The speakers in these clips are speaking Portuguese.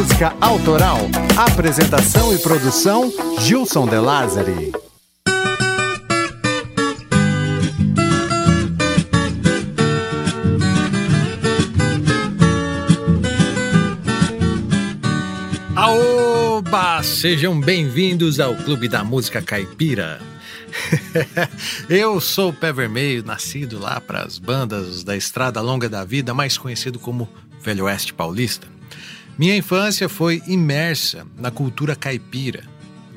música autoral. Apresentação e produção: Gilson De Lázari. Aoba! Sejam bem-vindos ao Clube da Música Caipira. Eu sou o Pé Vermelho, nascido lá para as bandas da Estrada Longa da Vida, mais conhecido como Velho Oeste Paulista. Minha infância foi imersa na cultura caipira.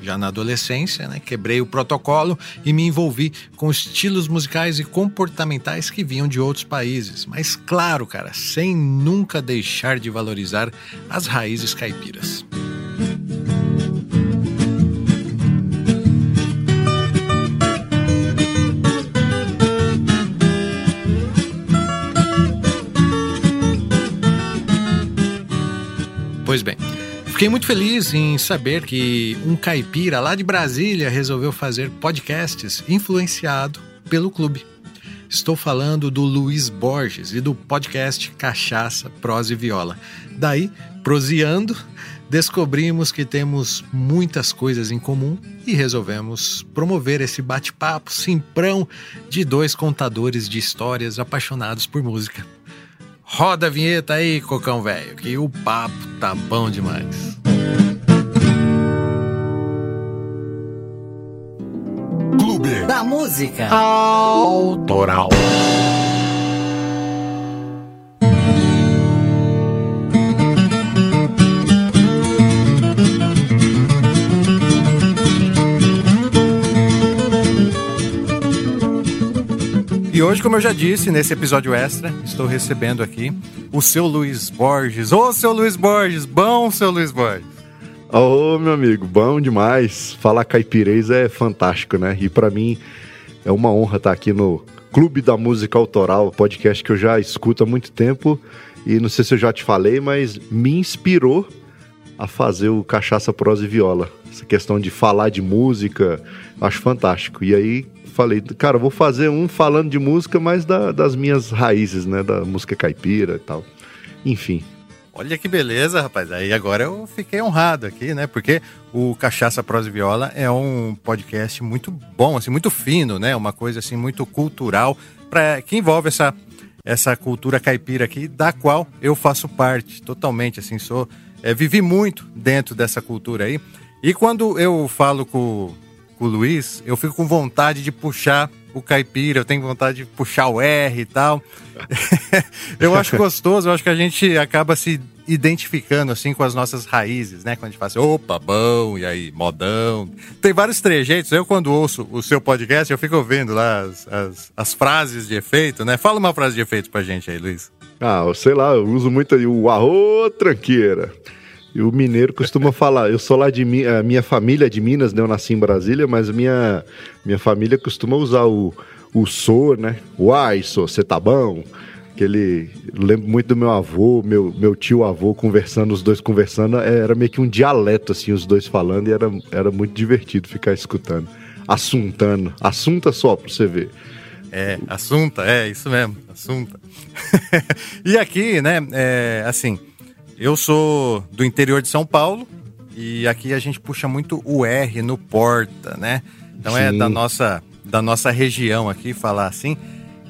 Já na adolescência, né, quebrei o protocolo e me envolvi com estilos musicais e comportamentais que vinham de outros países. Mas, claro, cara, sem nunca deixar de valorizar as raízes caipiras. Pois bem, fiquei muito feliz em saber que um caipira lá de Brasília resolveu fazer podcasts influenciado pelo clube. Estou falando do Luiz Borges e do podcast Cachaça, Prosa e Viola. Daí, proseando, descobrimos que temos muitas coisas em comum e resolvemos promover esse bate-papo simprão de dois contadores de histórias apaixonados por música. Roda a vinheta aí, cocão velho, que o papo tá bom demais. Clube da Música Autoral. E hoje, como eu já disse, nesse episódio extra, estou recebendo aqui o seu Luiz Borges. Ô, seu Luiz Borges, bom, seu Luiz Borges. Ô, meu amigo, bom demais. Falar caipirês é fantástico, né? E para mim é uma honra estar aqui no Clube da Música Autoral, podcast que eu já escuto há muito tempo. E não sei se eu já te falei, mas me inspirou a fazer o Cachaça, Prosa e Viola. Essa questão de falar de música, acho fantástico. E aí falei, cara, vou fazer um falando de música, mas da, das minhas raízes, né? Da música caipira e tal. Enfim. Olha que beleza, rapaz. Aí agora eu fiquei honrado aqui, né? Porque o Cachaça Prosa e Viola é um podcast muito bom, assim, muito fino, né? Uma coisa assim muito cultural para que envolve essa essa cultura caipira aqui, da qual eu faço parte totalmente, assim, sou é, vivi muito dentro dessa cultura aí. E quando eu falo com, com o Luiz, eu fico com vontade de puxar o caipira, eu tenho vontade de puxar o R e tal. eu acho gostoso, eu acho que a gente acaba se identificando assim com as nossas raízes, né? Quando a gente fala assim, opa, bom, e aí, modão. Tem vários trejeitos. Eu, quando ouço o seu podcast, eu fico ouvindo lá as, as, as frases de efeito, né? Fala uma frase de efeito pra gente aí, Luiz. Ah, sei lá, eu uso muito o arro tranqueira. E o mineiro costuma falar, eu sou lá de a minha família é de Minas, né? Eu nasci em Brasília, mas minha minha família costuma usar o o sou, né? Uai, sou, você tá bom? Que ele lembro muito do meu avô, meu, meu tio avô conversando, os dois conversando, é, era meio que um dialeto assim, os dois falando e era, era muito divertido ficar escutando. Assuntando, assunta só pra você ver. É, assunta, é isso mesmo, assunta. e aqui, né, é, assim, eu sou do interior de São Paulo e aqui a gente puxa muito o R no porta, né? Então é Sim. é da nossa, da nossa região aqui falar assim.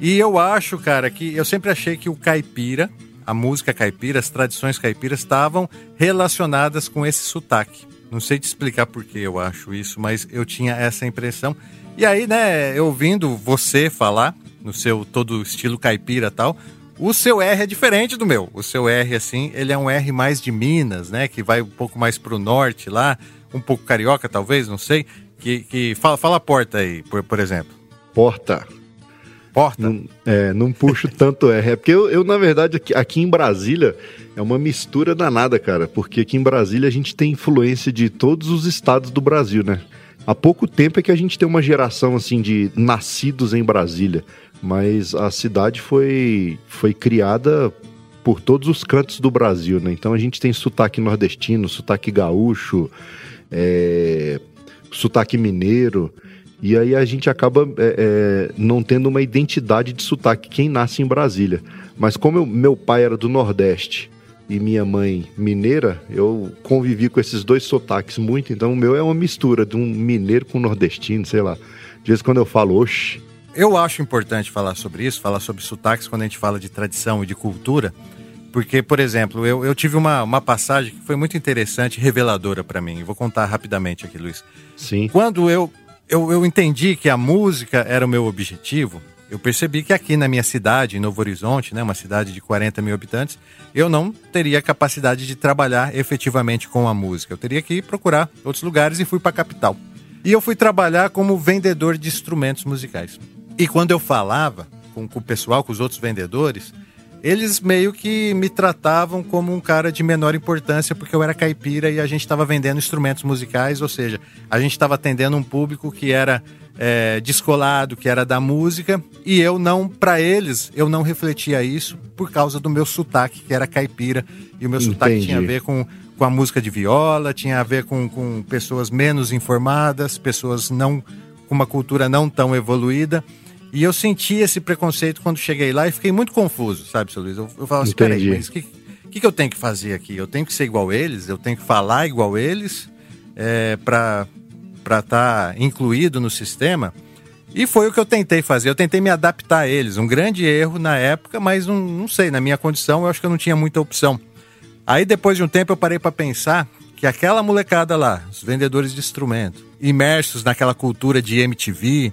E eu acho, cara, que eu sempre achei que o caipira, a música caipira, as tradições caipiras estavam relacionadas com esse sotaque. Não sei te explicar por que eu acho isso, mas eu tinha essa impressão. E aí, né, eu ouvindo você falar no seu todo estilo caipira e tal, o seu R é diferente do meu. O seu R, assim, ele é um R mais de Minas, né? Que vai um pouco mais pro norte lá, um pouco carioca, talvez, não sei. Que, que fala, fala porta aí, por, por exemplo. Porta. Porta? Não, é, não puxo tanto R. É porque eu, eu, na verdade, aqui, aqui em Brasília é uma mistura danada, cara. Porque aqui em Brasília a gente tem influência de todos os estados do Brasil, né? Há pouco tempo é que a gente tem uma geração, assim, de nascidos em Brasília mas a cidade foi, foi criada por todos os cantos do Brasil, né? Então a gente tem sotaque nordestino, sotaque gaúcho, é, sotaque mineiro, e aí a gente acaba é, é, não tendo uma identidade de sotaque quem nasce em Brasília. Mas como eu, meu pai era do Nordeste, e minha mãe mineira, eu convivi com esses dois sotaques muito, então o meu é uma mistura de um mineiro com um nordestino, sei lá. De vez em quando eu falo, oxe. Eu acho importante falar sobre isso, falar sobre sotaques quando a gente fala de tradição e de cultura, porque, por exemplo, eu, eu tive uma, uma passagem que foi muito interessante, reveladora para mim. Vou contar rapidamente aqui, Luiz. Sim. Quando eu, eu, eu entendi que a música era o meu objetivo, eu percebi que aqui na minha cidade, em Novo Horizonte, né, uma cidade de 40 mil habitantes, eu não teria capacidade de trabalhar efetivamente com a música. Eu teria que ir procurar outros lugares e fui para a capital. E eu fui trabalhar como vendedor de instrumentos musicais. E quando eu falava com, com o pessoal, com os outros vendedores, eles meio que me tratavam como um cara de menor importância porque eu era caipira e a gente estava vendendo instrumentos musicais, ou seja, a gente estava atendendo um público que era é, descolado, que era da música, e eu não, para eles, eu não refletia isso por causa do meu sotaque, que era caipira, e o meu Entendi. sotaque tinha a ver com, com a música de viola, tinha a ver com, com pessoas menos informadas, pessoas não com uma cultura não tão evoluída. E eu senti esse preconceito quando cheguei lá e fiquei muito confuso, sabe, seu Luiz? Eu, eu falo assim, peraí, mas o que, que, que, eu tenho que fazer aqui? Eu tenho que ser igual eles? Eu tenho que falar igual eles? É, para para estar tá incluído no sistema. E foi o que eu tentei fazer. Eu tentei me adaptar a eles. Um grande erro na época, mas não, não sei, na minha condição eu acho que eu não tinha muita opção. Aí depois de um tempo eu parei para pensar que aquela molecada lá, os vendedores de instrumento, imersos naquela cultura de MTV,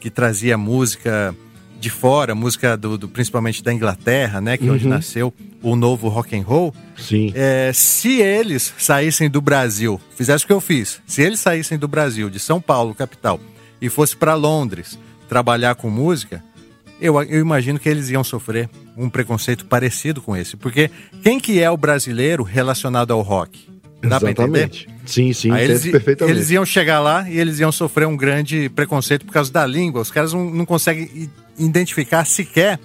que trazia música de fora, música do, do principalmente da Inglaterra, né, que é onde uhum. nasceu o novo rock and roll. Sim. É, se eles saíssem do Brasil, fizesse o que eu fiz, se eles saíssem do Brasil, de São Paulo, capital, e fosse para Londres trabalhar com música, eu, eu imagino que eles iam sofrer um preconceito parecido com esse, porque quem que é o brasileiro relacionado ao rock? Dá Exatamente. Sim, sim, Aí eles, perfeitamente. Eles iam chegar lá e eles iam sofrer um grande preconceito por causa da língua. Os caras não, não conseguem identificar sequer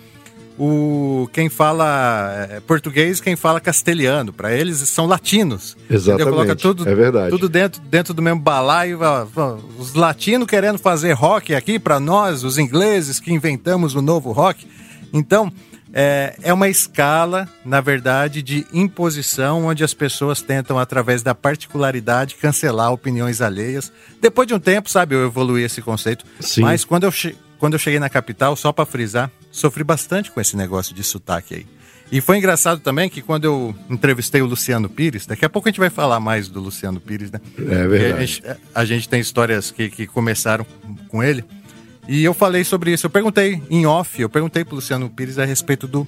o quem fala é, português quem fala castelhano. Para eles são latinos. Exatamente. Coloca tudo, é verdade. Tudo dentro, dentro do mesmo balaio. Os latinos querendo fazer rock aqui para nós, os ingleses que inventamos o novo rock. Então, é, é uma escala, na verdade, de imposição, onde as pessoas tentam, através da particularidade, cancelar opiniões alheias. Depois de um tempo, sabe, eu evoluí esse conceito. Sim. Mas quando eu, quando eu cheguei na capital, só para frisar, sofri bastante com esse negócio de sotaque aí. E foi engraçado também que quando eu entrevistei o Luciano Pires, daqui a pouco a gente vai falar mais do Luciano Pires, né? É verdade. A gente, a gente, tem histórias que, que começaram com ele. E eu falei sobre isso. Eu perguntei em off, eu perguntei pro Luciano Pires a respeito do,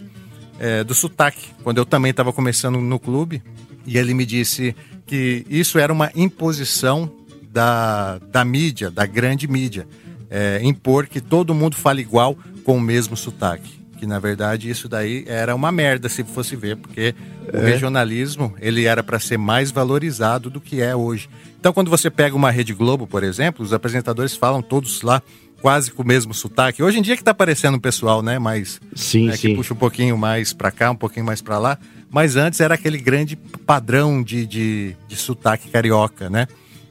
é, do sotaque, quando eu também estava começando no clube. E ele me disse que isso era uma imposição da, da mídia, da grande mídia. É, impor que todo mundo fale igual com o mesmo sotaque. Que na verdade isso daí era uma merda se fosse ver, porque é. o regionalismo ele era para ser mais valorizado do que é hoje. Então quando você pega uma Rede Globo, por exemplo, os apresentadores falam todos lá quase com o mesmo sotaque. Hoje em dia que tá aparecendo um pessoal, né, mais sim, né, sim. que puxa um pouquinho mais para cá, um pouquinho mais para lá, mas antes era aquele grande padrão de, de, de sotaque carioca, né?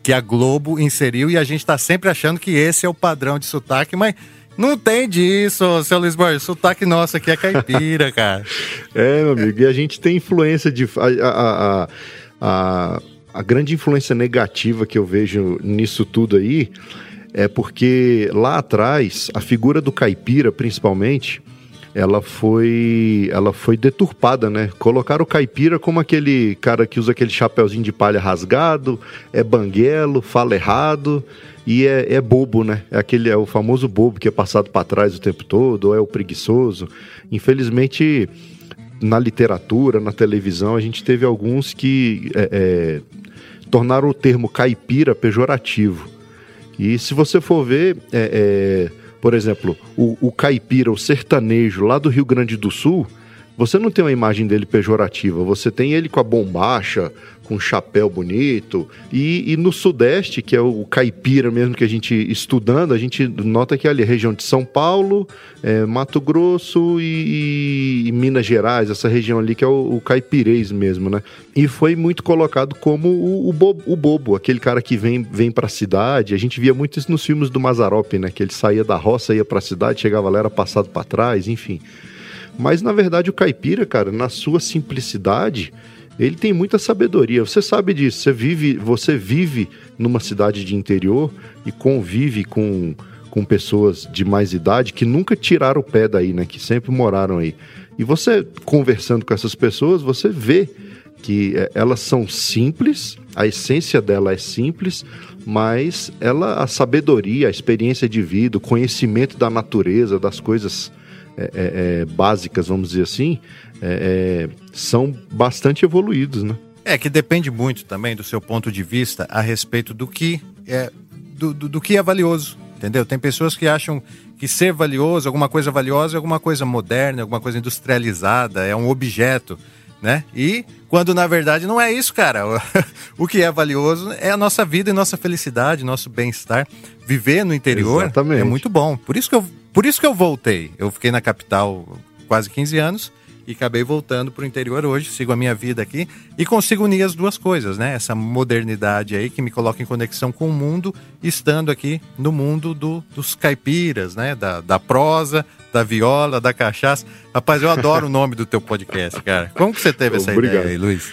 Que a Globo inseriu e a gente tá sempre achando que esse é o padrão de sotaque, mas não tem disso, seu Lisboa. Sotaque nosso aqui é caipira, cara. É, meu amigo. E a gente tem influência de. A, a, a, a, grande influência negativa que eu vejo nisso tudo aí é porque lá atrás a figura do caipira, principalmente, ela foi ela foi deturpada, né? Colocaram o caipira como aquele cara que usa aquele chapeuzinho de palha rasgado, é banguelo, fala errado e é, é bobo, né? É aquele é o famoso bobo que é passado para trás o tempo todo, ou é o preguiçoso. Infelizmente, na literatura, na televisão, a gente teve alguns que é, é, tornaram o termo caipira pejorativo. E se você for ver, é, é, por exemplo, o, o caipira, o sertanejo lá do Rio Grande do Sul, você não tem uma imagem dele pejorativa, você tem ele com a bombacha, com um chapéu bonito. E, e, no Sudeste, que é o caipira mesmo que a gente estudando, a gente nota que é ali a região de São Paulo, é, Mato Grosso e, e, Minas Gerais, essa região ali que é o, o caipirês mesmo, né? E foi muito colocado como o, o, bobo, o bobo, aquele cara que vem, vem pra cidade. A gente via muito isso nos filmes do Mazarop, né? Que ele saía da roça, ia pra cidade, chegava lá, era passado para trás, enfim. Mas na verdade o caipira, cara, na sua simplicidade, ele tem muita sabedoria. Você sabe disso. Você vive, você vive numa cidade de interior e convive com, com pessoas de mais idade que nunca tiraram o pé daí, né? Que sempre moraram aí. E você conversando com essas pessoas, você vê que é, elas são simples, a essência dela é simples, mas ela a sabedoria, a experiência de vida, o conhecimento da natureza, das coisas é, é, é básicas, vamos dizer assim, é, são bastante evoluídos, né? É que depende muito também do seu ponto de vista a respeito do que é do, do, do que é valioso, entendeu? Tem pessoas que acham que ser valioso, alguma coisa valiosa, é alguma coisa moderna, alguma coisa industrializada, é um objeto, né? E quando na verdade não é isso, cara. o que é valioso é a nossa vida e nossa felicidade, nosso bem-estar. Viver no interior Exatamente. é muito bom. Por isso que eu, por isso que eu voltei. Eu fiquei na capital quase 15 anos e acabei voltando para o interior hoje, sigo a minha vida aqui e consigo unir as duas coisas, né? Essa modernidade aí que me coloca em conexão com o mundo, estando aqui no mundo do, dos caipiras, né? Da, da prosa, da viola, da cachaça. Rapaz, eu adoro o nome do teu podcast, cara. Como que você teve essa Obrigado. ideia aí, Luiz?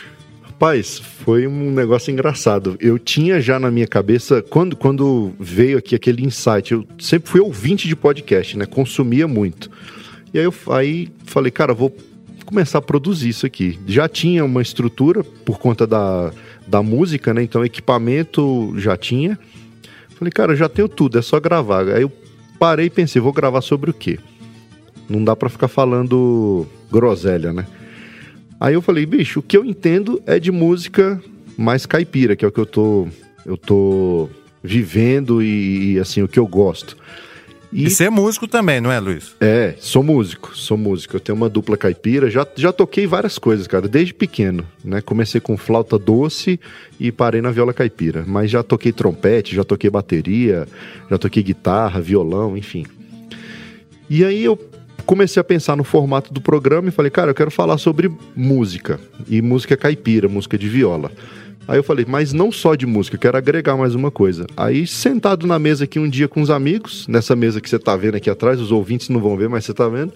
Rapaz, foi um negócio engraçado. Eu tinha já na minha cabeça, quando, quando veio aqui aquele insight, eu sempre fui ouvinte de podcast, né? Consumia muito. E aí eu aí falei, cara, vou começar a produzir isso aqui. Já tinha uma estrutura por conta da, da música, né? Então equipamento já tinha. Falei, cara, já tenho tudo, é só gravar. Aí eu parei e pensei, vou gravar sobre o quê? Não dá para ficar falando groselha, né? Aí eu falei, bicho, o que eu entendo é de música mais caipira, que é o que eu tô, eu tô vivendo e, assim, o que eu gosto. E, e ser músico também, não é, Luiz? É, sou músico, sou músico. Eu tenho uma dupla caipira, já, já toquei várias coisas, cara, desde pequeno, né? Comecei com flauta doce e parei na viola caipira. Mas já toquei trompete, já toquei bateria, já toquei guitarra, violão, enfim. E aí eu comecei a pensar no formato do programa e falei, cara, eu quero falar sobre música. E música caipira, música de viola. Aí eu falei, mas não só de música, quero agregar mais uma coisa. Aí, sentado na mesa aqui um dia com os amigos, nessa mesa que você tá vendo aqui atrás, os ouvintes não vão ver, mas você tá vendo.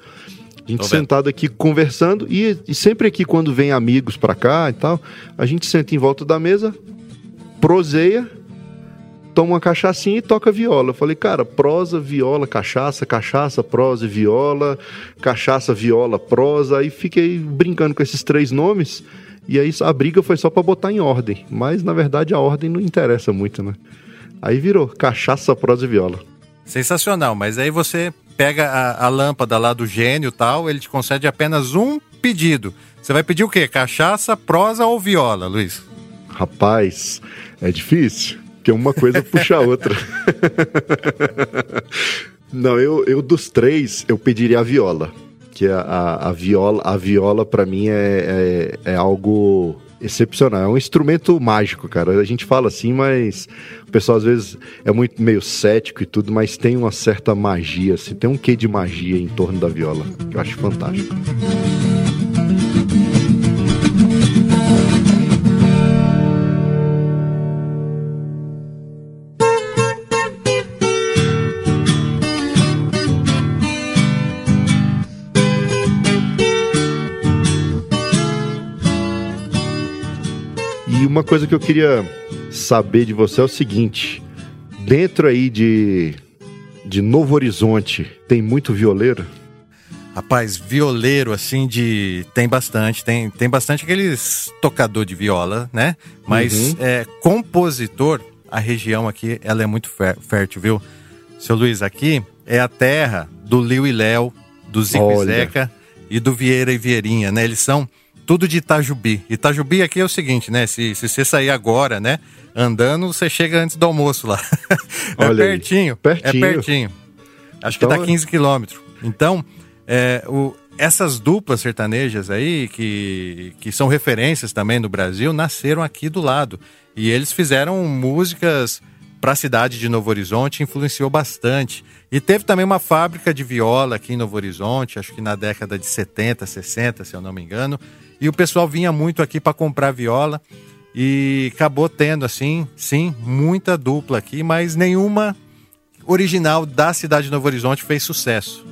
A gente sentado aqui conversando e, e, sempre aqui quando vem amigos para cá e tal, a gente senta em volta da mesa, proseia, toma uma cachaçinha e toca viola. Eu falei, cara, prosa, viola, cachaça, cachaça, prosa e viola, cachaça, viola, prosa. Aí fiquei brincando com esses três nomes. E aí a briga foi só para botar em ordem. Mas na verdade a ordem não interessa muito, né? Aí virou cachaça, prosa e viola. Sensacional, mas aí você pega a, a lâmpada lá do gênio tal, ele te concede apenas um pedido. Você vai pedir o quê? Cachaça, prosa ou viola, Luiz? Rapaz, é difícil, porque uma coisa puxa a outra. Não, eu, eu dos três, eu pediria a viola que a, a, a viola, a viola para mim é, é, é, algo excepcional. É um instrumento mágico, cara. A gente fala assim, mas o pessoal às vezes é muito meio cético e tudo, mas tem uma certa magia, assim, tem um quê de magia em torno da viola, que eu acho fantástico. Uma coisa que eu queria saber de você é o seguinte: dentro aí de, de Novo Horizonte, tem muito violeiro? Rapaz, violeiro, assim, de. Tem bastante. Tem, tem bastante aqueles tocador de viola, né? Mas uhum. é, compositor, a região aqui, ela é muito fértil, viu? Seu Luiz, aqui é a terra do Liu e Léo, do Zico e Zeca e do Vieira e Vieirinha, né? Eles são tudo de Itajubi. Itajubi aqui é o seguinte, né? Se, se você sair agora, né? Andando, você chega antes do almoço lá. é Olha pertinho, pertinho. É pertinho. Acho então, que dá 15 quilômetros. Então, é, o, essas duplas sertanejas aí, que, que são referências também no Brasil, nasceram aqui do lado. E eles fizeram músicas para a cidade de Novo Horizonte, influenciou bastante. E teve também uma fábrica de viola aqui em Novo Horizonte, acho que na década de 70, 60, se eu não me engano. E o pessoal vinha muito aqui para comprar viola e acabou tendo assim, sim, muita dupla aqui, mas nenhuma original da cidade de Novo Horizonte fez sucesso,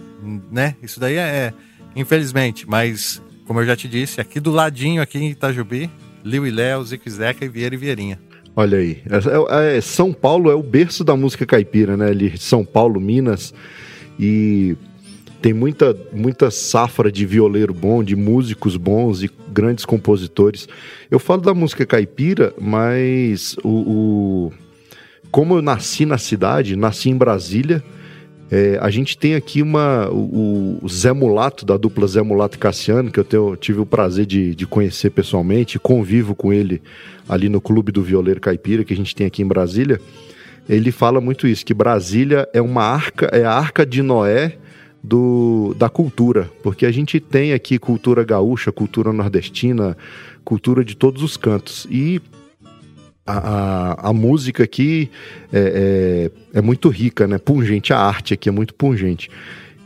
né? Isso daí é, infelizmente. Mas, como eu já te disse, aqui do ladinho, aqui em Itajubi, Liu e Léo, Zico e Zeca e Vieira e Vieirinha. Olha aí, é, é, São Paulo é o berço da música caipira, né? Ali, São Paulo, Minas, e tem muita, muita safra de violeiro bom, de músicos bons e grandes compositores. Eu falo da música caipira, mas o, o como eu nasci na cidade, nasci em Brasília, é, a gente tem aqui uma, o, o, Zé Mulato, da dupla Zé Mulato e Cassiano, que eu tenho, tive o prazer de, de conhecer pessoalmente, convivo com ele ali no Clube do Violeiro Caipira, que a gente tem aqui em Brasília. Ele fala muito isso, que Brasília é uma arca, é a arca de Noé do, da cultura, porque a gente tem aqui cultura gaúcha, cultura nordestina, cultura de todos os cantos. E a, a, a, música aqui é, é, é, muito rica, né? Pungente, a arte aqui é muito pungente.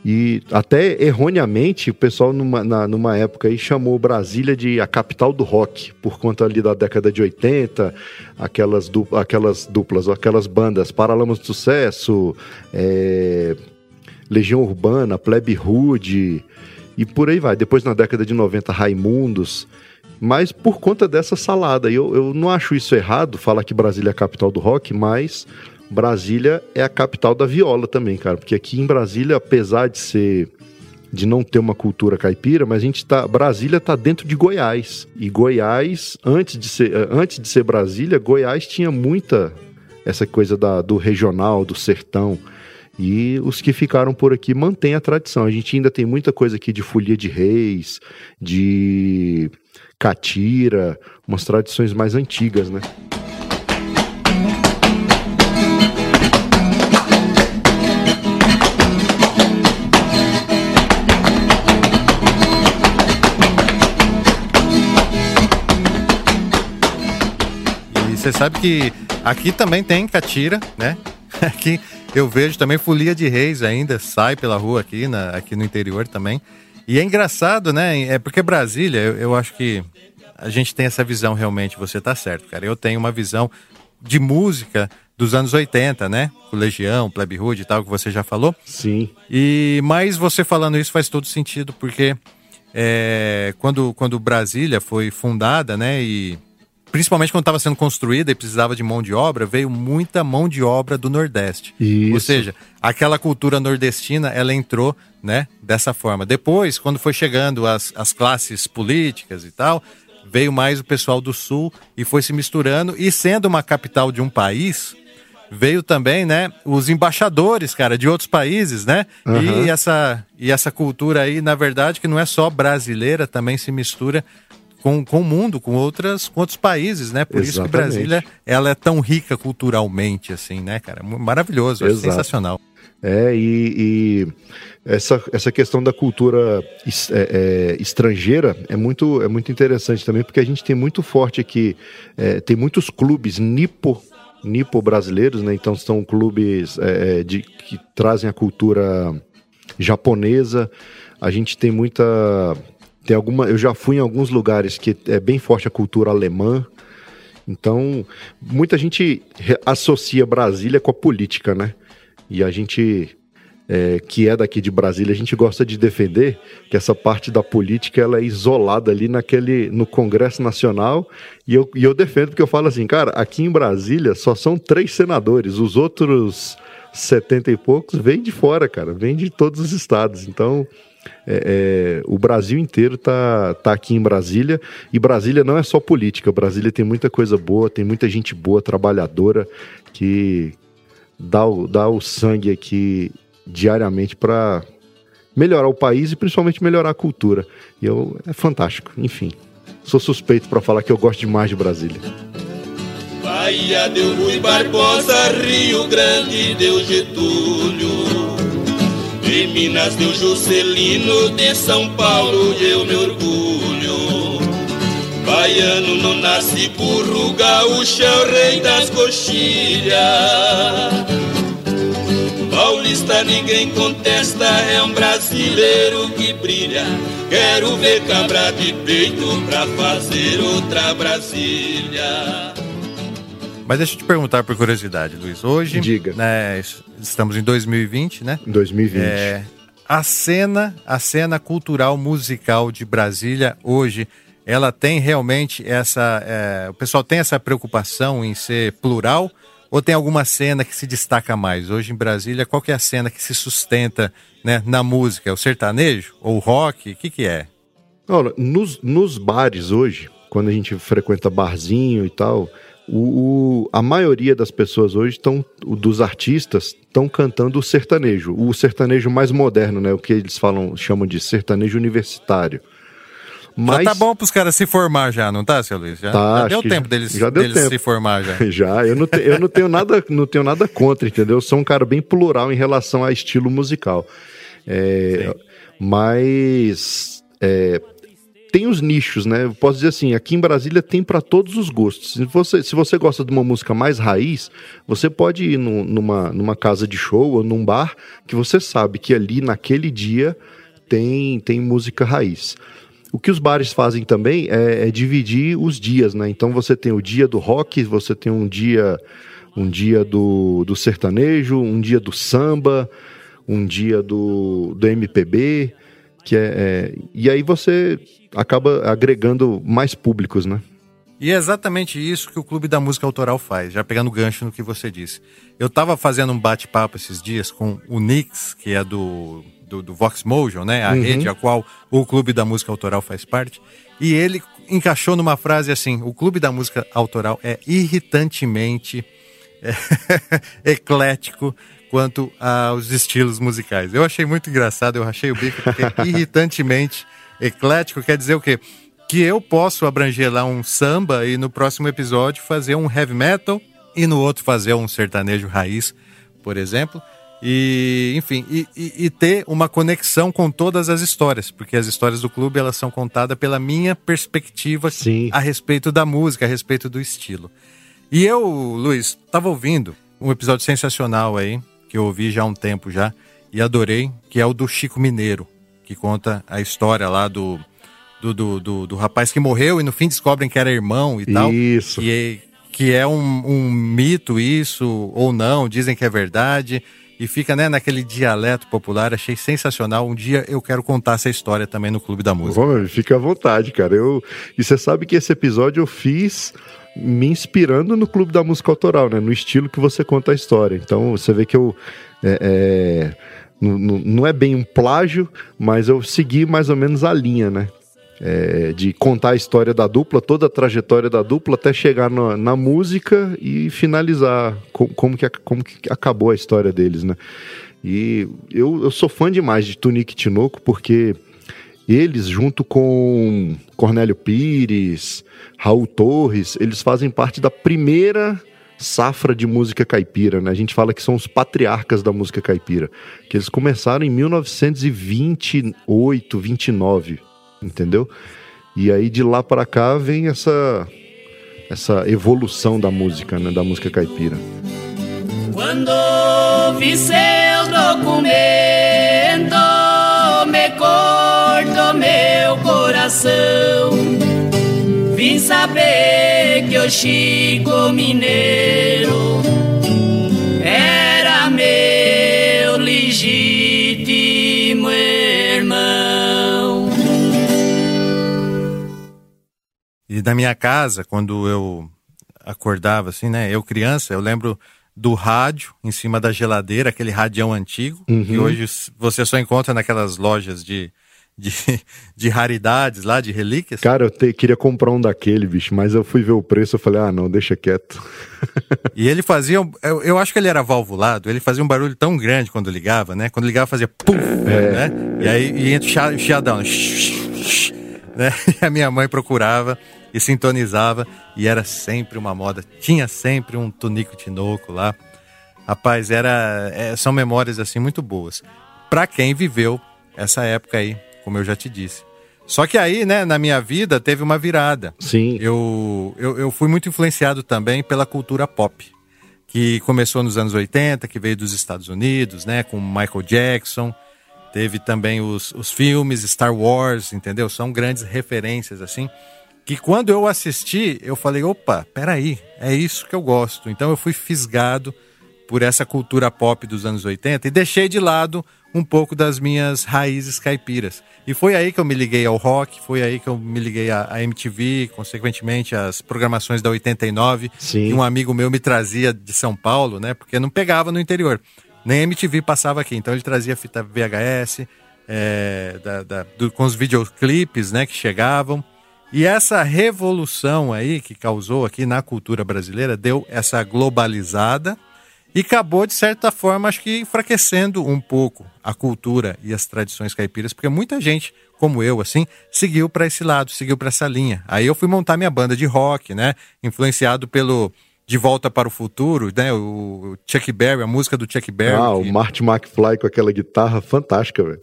E até erroneamente o pessoal numa, na, numa época aí chamou Brasília de a capital do rock, por conta ali da década de 80, aquelas, du, aquelas duplas, aquelas bandas Paralamas do Sucesso, é, Legião Urbana, Plebe Rude e por aí vai. Depois na década de 90, Raimundos mas por conta dessa salada. Eu, eu não acho isso errado, falar que Brasília é a capital do rock, mas Brasília é a capital da viola também, cara. Porque aqui em Brasília, apesar de ser de não ter uma cultura caipira, mas a gente tá Brasília está dentro de Goiás. E Goiás, antes de ser antes de ser Brasília, Goiás tinha muita essa coisa da, do regional, do sertão. E os que ficaram por aqui mantêm a tradição. A gente ainda tem muita coisa aqui de folia de reis, de catira, umas tradições mais antigas, né? E você sabe que aqui também tem catira, né? Aqui eu vejo também folia de reis ainda, sai pela rua aqui, na, aqui no interior também. E é engraçado, né? É porque Brasília, eu, eu acho que a gente tem essa visão realmente, você tá certo, cara. Eu tenho uma visão de música dos anos 80, né? O Legião, Plebe Hood e tal, que você já falou. Sim. E mas você falando isso faz todo sentido, porque é, quando, quando Brasília foi fundada, né? E principalmente quando estava sendo construída e precisava de mão de obra, veio muita mão de obra do Nordeste. Isso. Ou seja, aquela cultura nordestina, ela entrou, né, dessa forma. Depois, quando foi chegando as, as classes políticas e tal, veio mais o pessoal do Sul e foi se misturando. E sendo uma capital de um país, veio também, né, os embaixadores, cara, de outros países, né? Uhum. E essa e essa cultura aí, na verdade, que não é só brasileira, também se mistura com, com o mundo, com, outras, com outros países, né? Por Exatamente. isso que Brasília ela é tão rica culturalmente, assim, né, cara? Maravilhoso, é sensacional. É, e, e, essa, essa questão da cultura é, é, estrangeira é muito, é muito interessante também, porque a gente tem muito forte aqui, é, tem muitos clubes nipo, nipo brasileiros, né? Então são clubes é, é, de, que trazem a cultura japonesa. A gente tem muita tem alguma, eu já fui em alguns lugares que é bem forte a cultura alemã. Então, muita gente associa Brasília com a política, né? E a gente é, que é daqui de Brasília, a gente gosta de defender que essa parte da política ela é isolada ali naquele no Congresso Nacional e eu, e eu defendo porque eu falo assim, cara, aqui em Brasília só são três senadores, os outros setenta e poucos vêm de fora, cara, vêm de todos os estados. Então é, é, o Brasil inteiro está tá aqui em Brasília e Brasília não é só política. Brasília tem muita coisa boa, tem muita gente boa, trabalhadora que dá o, dá o sangue aqui diariamente para melhorar o país e principalmente melhorar a cultura. E eu, é fantástico. Enfim, sou suspeito para falar que eu gosto demais de Brasília. Bahia deu Rui Barbosa, Rio Grande deu Getúlio. De Minas deu Juscelino, de São Paulo eu me orgulho. Baiano não nasce burro, gaúcho é o rei das coxilhas. Paulista ninguém contesta, é um brasileiro que brilha. Quero ver cabra de peito pra fazer outra Brasília. Mas deixa eu te perguntar por curiosidade, Luiz. Hoje, Diga. Né, estamos em 2020, né? 2020. É, a cena, a cena cultural musical de Brasília hoje, ela tem realmente essa. É, o pessoal tem essa preocupação em ser plural ou tem alguma cena que se destaca mais? Hoje em Brasília, qual é a cena que se sustenta né, na música? É o sertanejo ou o rock? O que, que é? Olha, nos, nos bares hoje, quando a gente frequenta barzinho e tal, o, o, a maioria das pessoas hoje estão, dos artistas, estão cantando o sertanejo, o sertanejo mais moderno, né? O que eles falam, chamam de sertanejo universitário. Mas... Já tá bom pros caras se formar já, não tá, seu Luiz? Já, tá, já deu tempo já, deles, já deu deles tempo. se formar já. já, eu não, te, eu não tenho nada, não tenho nada contra, entendeu? Eu sou um cara bem plural em relação a estilo musical. É, mas é, tem os nichos, né? Eu posso dizer assim, aqui em Brasília tem para todos os gostos. Se você, se você gosta de uma música mais raiz, você pode ir no, numa, numa casa de show ou num bar que você sabe que ali naquele dia tem, tem música raiz. O que os bares fazem também é, é, dividir os dias, né? Então você tem o dia do rock, você tem um dia um dia do, do sertanejo, um dia do samba, um dia do, do MPB, que é, é e aí você acaba agregando mais públicos, né? E é exatamente isso que o Clube da Música Autoral faz, já pegando gancho no que você disse. Eu estava fazendo um bate-papo esses dias com o Nix, que é do do, do Vox Motion, né? A uhum. rede a qual o Clube da Música Autoral faz parte. E ele encaixou numa frase assim: o Clube da Música Autoral é irritantemente é, eclético quanto aos estilos musicais. Eu achei muito engraçado, eu achei o bico, porque irritantemente eclético quer dizer o quê? Que eu posso abranger lá um samba e no próximo episódio fazer um heavy metal e no outro fazer um sertanejo raiz, por exemplo. E, enfim, e, e, e, ter uma conexão com todas as histórias, porque as histórias do clube elas são contadas pela minha perspectiva Sim. a respeito da música, a respeito do estilo. E eu, Luiz, estava ouvindo um episódio sensacional aí, que eu ouvi já há um tempo já, e adorei, que é o do Chico Mineiro, que conta a história lá do, do, do, do, do rapaz que morreu e no fim descobrem que era irmão e tal. Isso. E, que é um, um mito isso, ou não, dizem que é verdade e fica né, naquele dialeto popular. Achei sensacional. Um dia eu quero contar essa história também no Clube da Música. Bom, fica à vontade, cara. Eu... E você sabe que esse episódio eu fiz me inspirando no Clube da Música Autoral, né? No estilo que você conta a história. Então você vê que eu. É, é... Não, não é bem um plágio, mas eu segui mais ou menos a linha, né? é, de contar a história da dupla, toda a trajetória da dupla, até chegar na, na música e finalizar com, como, que, como que acabou a história deles, né? E eu, eu sou fã demais de Tunique Tinoco, porque eles, junto com Cornélio Pires, Raul Torres, eles fazem parte da primeira safra de música caipira, né? A gente fala que são os patriarcas da música caipira, que eles começaram em 1928, 29, entendeu? E aí de lá para cá vem essa essa evolução da música, né, da música caipira. Quando vi seu documento, coração. Vim saber que o Chico Mineiro era meu legítimo irmão. E na minha casa, quando eu acordava, assim, né? Eu criança, eu lembro do rádio em cima da geladeira, aquele radião antigo, uhum. que hoje você só encontra naquelas lojas de, de, de raridades lá, de relíquias. Cara, eu te, queria comprar um daquele, bicho, mas eu fui ver o preço, eu falei, ah, não, deixa quieto. e ele fazia, eu, eu acho que ele era valvulado, ele fazia um barulho tão grande quando ligava, né? Quando ligava fazia pum, é. né? E aí e entra o chiadão, né? E a minha mãe procurava e sintonizava e era sempre uma moda. Tinha sempre um Tunico Tinoco lá. Rapaz, era, é, são memórias assim muito boas. Para quem viveu essa época aí, como eu já te disse. Só que aí, né, na minha vida teve uma virada. Sim. Eu, eu, eu fui muito influenciado também pela cultura pop, que começou nos anos 80, que veio dos Estados Unidos, né, com Michael Jackson. Teve também os, os filmes Star Wars, entendeu? São grandes referências, assim que quando eu assisti, eu falei, opa, peraí, é isso que eu gosto. Então eu fui fisgado por essa cultura pop dos anos 80 e deixei de lado um pouco das minhas raízes caipiras. E foi aí que eu me liguei ao rock, foi aí que eu me liguei à, MTV, consequentemente às programações da 89, Sim. que um amigo meu me trazia de São Paulo, né? Porque não pegava no interior. Nem a MTV passava aqui, então ele trazia fita VHS, é, da, da, do, com os videoclipes né, que chegavam. E essa revolução aí que causou aqui na cultura brasileira deu essa globalizada e acabou, de certa forma, acho que enfraquecendo um pouco a cultura e as tradições caipiras, porque muita gente, como eu, assim, seguiu para esse lado, seguiu para essa linha. Aí eu fui montar minha banda de rock, né? Influenciado pelo De Volta para o Futuro, né? O Chuck Berry, a música do Chuck Berry. Ah, que... o Marty McFly com aquela guitarra fantástica, velho.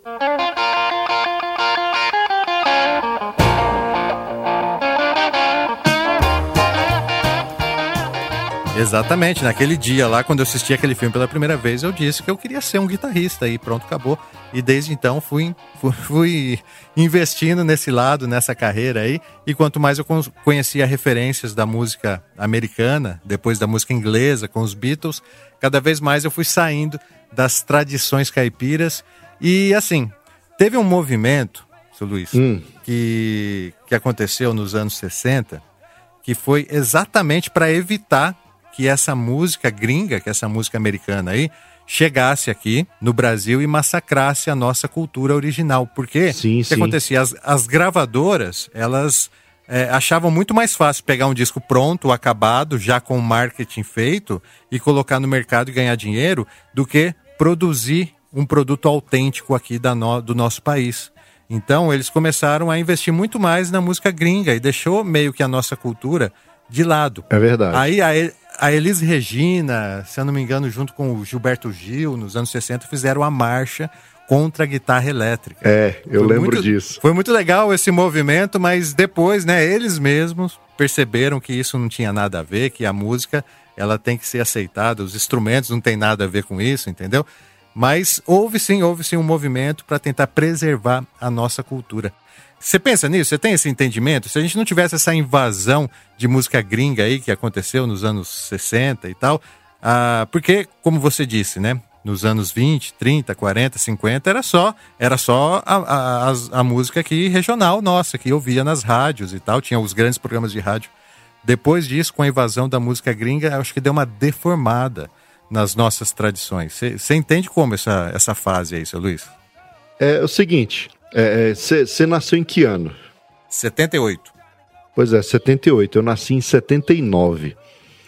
Exatamente, naquele dia lá, quando eu assisti aquele filme pela primeira vez, eu disse que eu queria ser um guitarrista e pronto, acabou. E desde então fui, fui, investindo nesse lado, nessa carreira aí. E quanto mais eu conhecia referências da música americana, depois da música inglesa, com os Beatles, cada vez mais eu fui saindo das tradições caipiras. E assim, teve um movimento, seu Luiz, Hum. que, que aconteceu nos anos 60, que foi exatamente para evitar que essa música gringa, que essa música americana aí, chegasse aqui no Brasil e massacrasse a nossa cultura original. Porque Sim, o que sim. acontecia? As, as gravadoras, elas é, achavam muito mais fácil pegar um disco pronto, acabado, já com o marketing feito, e colocar no mercado e ganhar dinheiro, do que produzir um produto autêntico aqui da no- do nosso país. Então eles começaram a investir muito mais na música gringa e deixou meio que a nossa cultura de lado. É verdade. Aí a, a Elis Regina, se eu não me engano, junto com o Gilberto Gil, nos anos 60, fizeram a marcha contra a guitarra elétrica. É, eu Foi lembro muito- disso. Foi muito legal esse movimento, mas depois, né, eles mesmos perceberam que isso não tinha nada a ver, que a música ela tem que ser aceitada, os instrumentos não tem nada a ver com isso, entendeu? Mas houve sim, houve sim um movimento para tentar preservar a nossa cultura. Você pensa nisso? Você tem esse entendimento? Se a gente não tivesse essa invasão de música gringa aí que aconteceu nos anos 60 e tal, ah, porque, como você disse, né? Nos anos 20, 30, 40, 50, era só, era só a, a, a música aqui regional nossa, que eu via nas rádios e tal, tinha os grandes programas de rádio. Depois disso, com a invasão da música gringa, acho que deu uma deformada nas nossas tradições. Você entende como essa, essa fase aí, seu Luiz? É o seguinte, você nasceu em que ano? 78. Pois é, 78. Eu nasci em 79.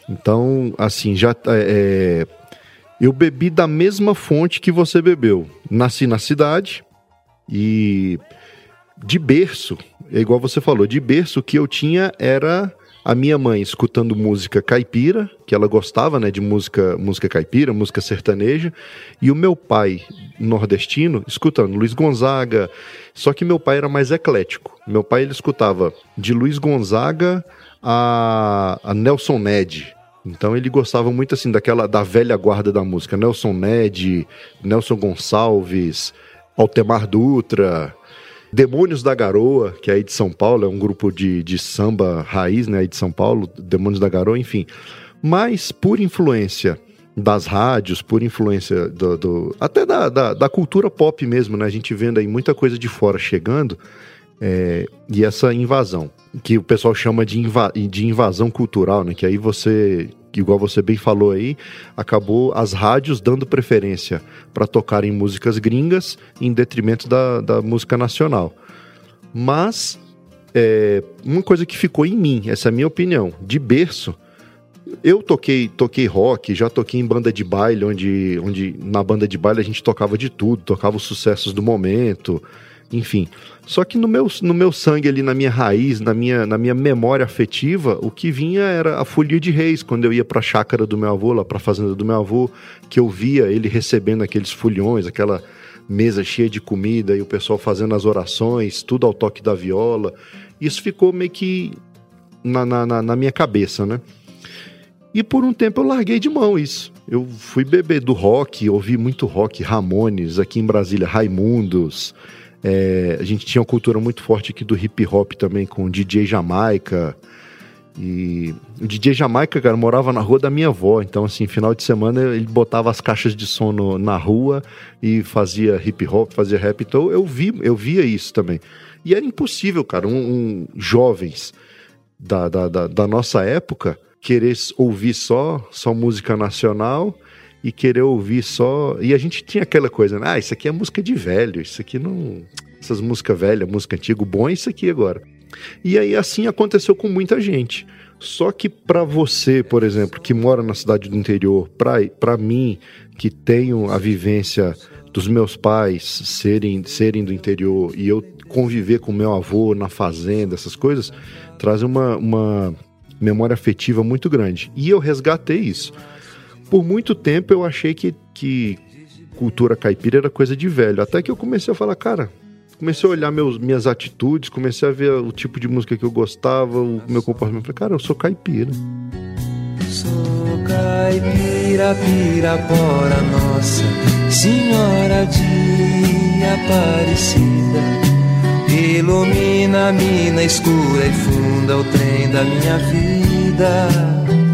Então, assim, já. é, é, eu bebi da mesma fonte que você bebeu. Nasci na cidade e de berço, é igual você falou, de berço o que eu tinha era a minha mãe escutando música caipira, que ela gostava, né, de música, música caipira, música sertaneja, e o meu pai nordestino escutando Luiz Gonzaga. Só que meu pai era mais eclético. Meu pai ele escutava de Luiz Gonzaga a, a Nelson Ned. Então ele gostava muito assim daquela da velha guarda da música, Nelson Ned, Nelson Gonçalves, Altemar Dutra, Demônios da Garoa, que é aí de São Paulo, é um grupo de, de samba raiz, né, aí de São Paulo, Demônios da Garoa, enfim. Mas por influência das rádios, por influência do, do- até da, da, da cultura pop mesmo, né? A gente vendo aí muita coisa de fora chegando é, e essa invasão, que o pessoal chama de, inva- de invasão cultural, né? Que aí você, igual você bem falou aí, acabou as rádios dando preferência para tocarem músicas gringas em detrimento da, da música nacional. Mas é, uma coisa que ficou em mim, essa é a minha opinião, de berço, eu toquei, toquei rock, já toquei em banda de baile, onde, onde na banda de baile a gente tocava de tudo, tocava os sucessos do momento, enfim. Só que no meu, no meu sangue ali, na minha raiz, na minha, na minha memória afetiva, o que vinha era a folia de reis, quando eu ia pra chácara do meu avô, lá pra fazenda do meu avô, que eu via ele recebendo aqueles folhões, aquela mesa cheia de comida e o pessoal fazendo as orações, tudo ao toque da viola. Isso ficou meio que na, na, na- na minha cabeça, né? E por um tempo eu larguei de mão isso. Eu fui beber do rock, ouvi muito rock, Ramones, aqui em Brasília, Raimundos. É, a gente tinha uma cultura muito forte aqui do hip hop também, com DJ Jamaica. E o DJ Jamaica, cara, morava na rua da minha avó. Então, assim, final de semana ele botava as caixas de som no, na rua e fazia hip hop, fazia rap. Então eu vi, eu via isso também. E era impossível, cara, um, um jovens da, da, da, da nossa época querer ouvir só, só música nacional e querer ouvir só. E a gente tinha aquela coisa, né? Ah, isso aqui é música de velho, isso aqui não. Essas músicas velhas, música antiga, bom é isso aqui agora. E aí assim aconteceu com muita gente. Só que para você, por exemplo, que mora na cidade do interior, para mim, que tenho a vivência dos meus pais serem, serem do interior e eu conviver com meu avô na fazenda, essas coisas, traz uma, uma memória afetiva muito grande. E eu resgatei isso. Por muito tempo eu achei que, que cultura caipira era coisa de velho. Até que eu comecei a falar, cara, comecei a olhar meus, minhas atitudes, comecei a ver o tipo de música que eu gostava, o meu comportamento. Falei, cara, eu sou caipira. Sou caipira, pirapora nossa, senhora de Aparecida. Ilumina a mina escura e funda o trem da minha vida.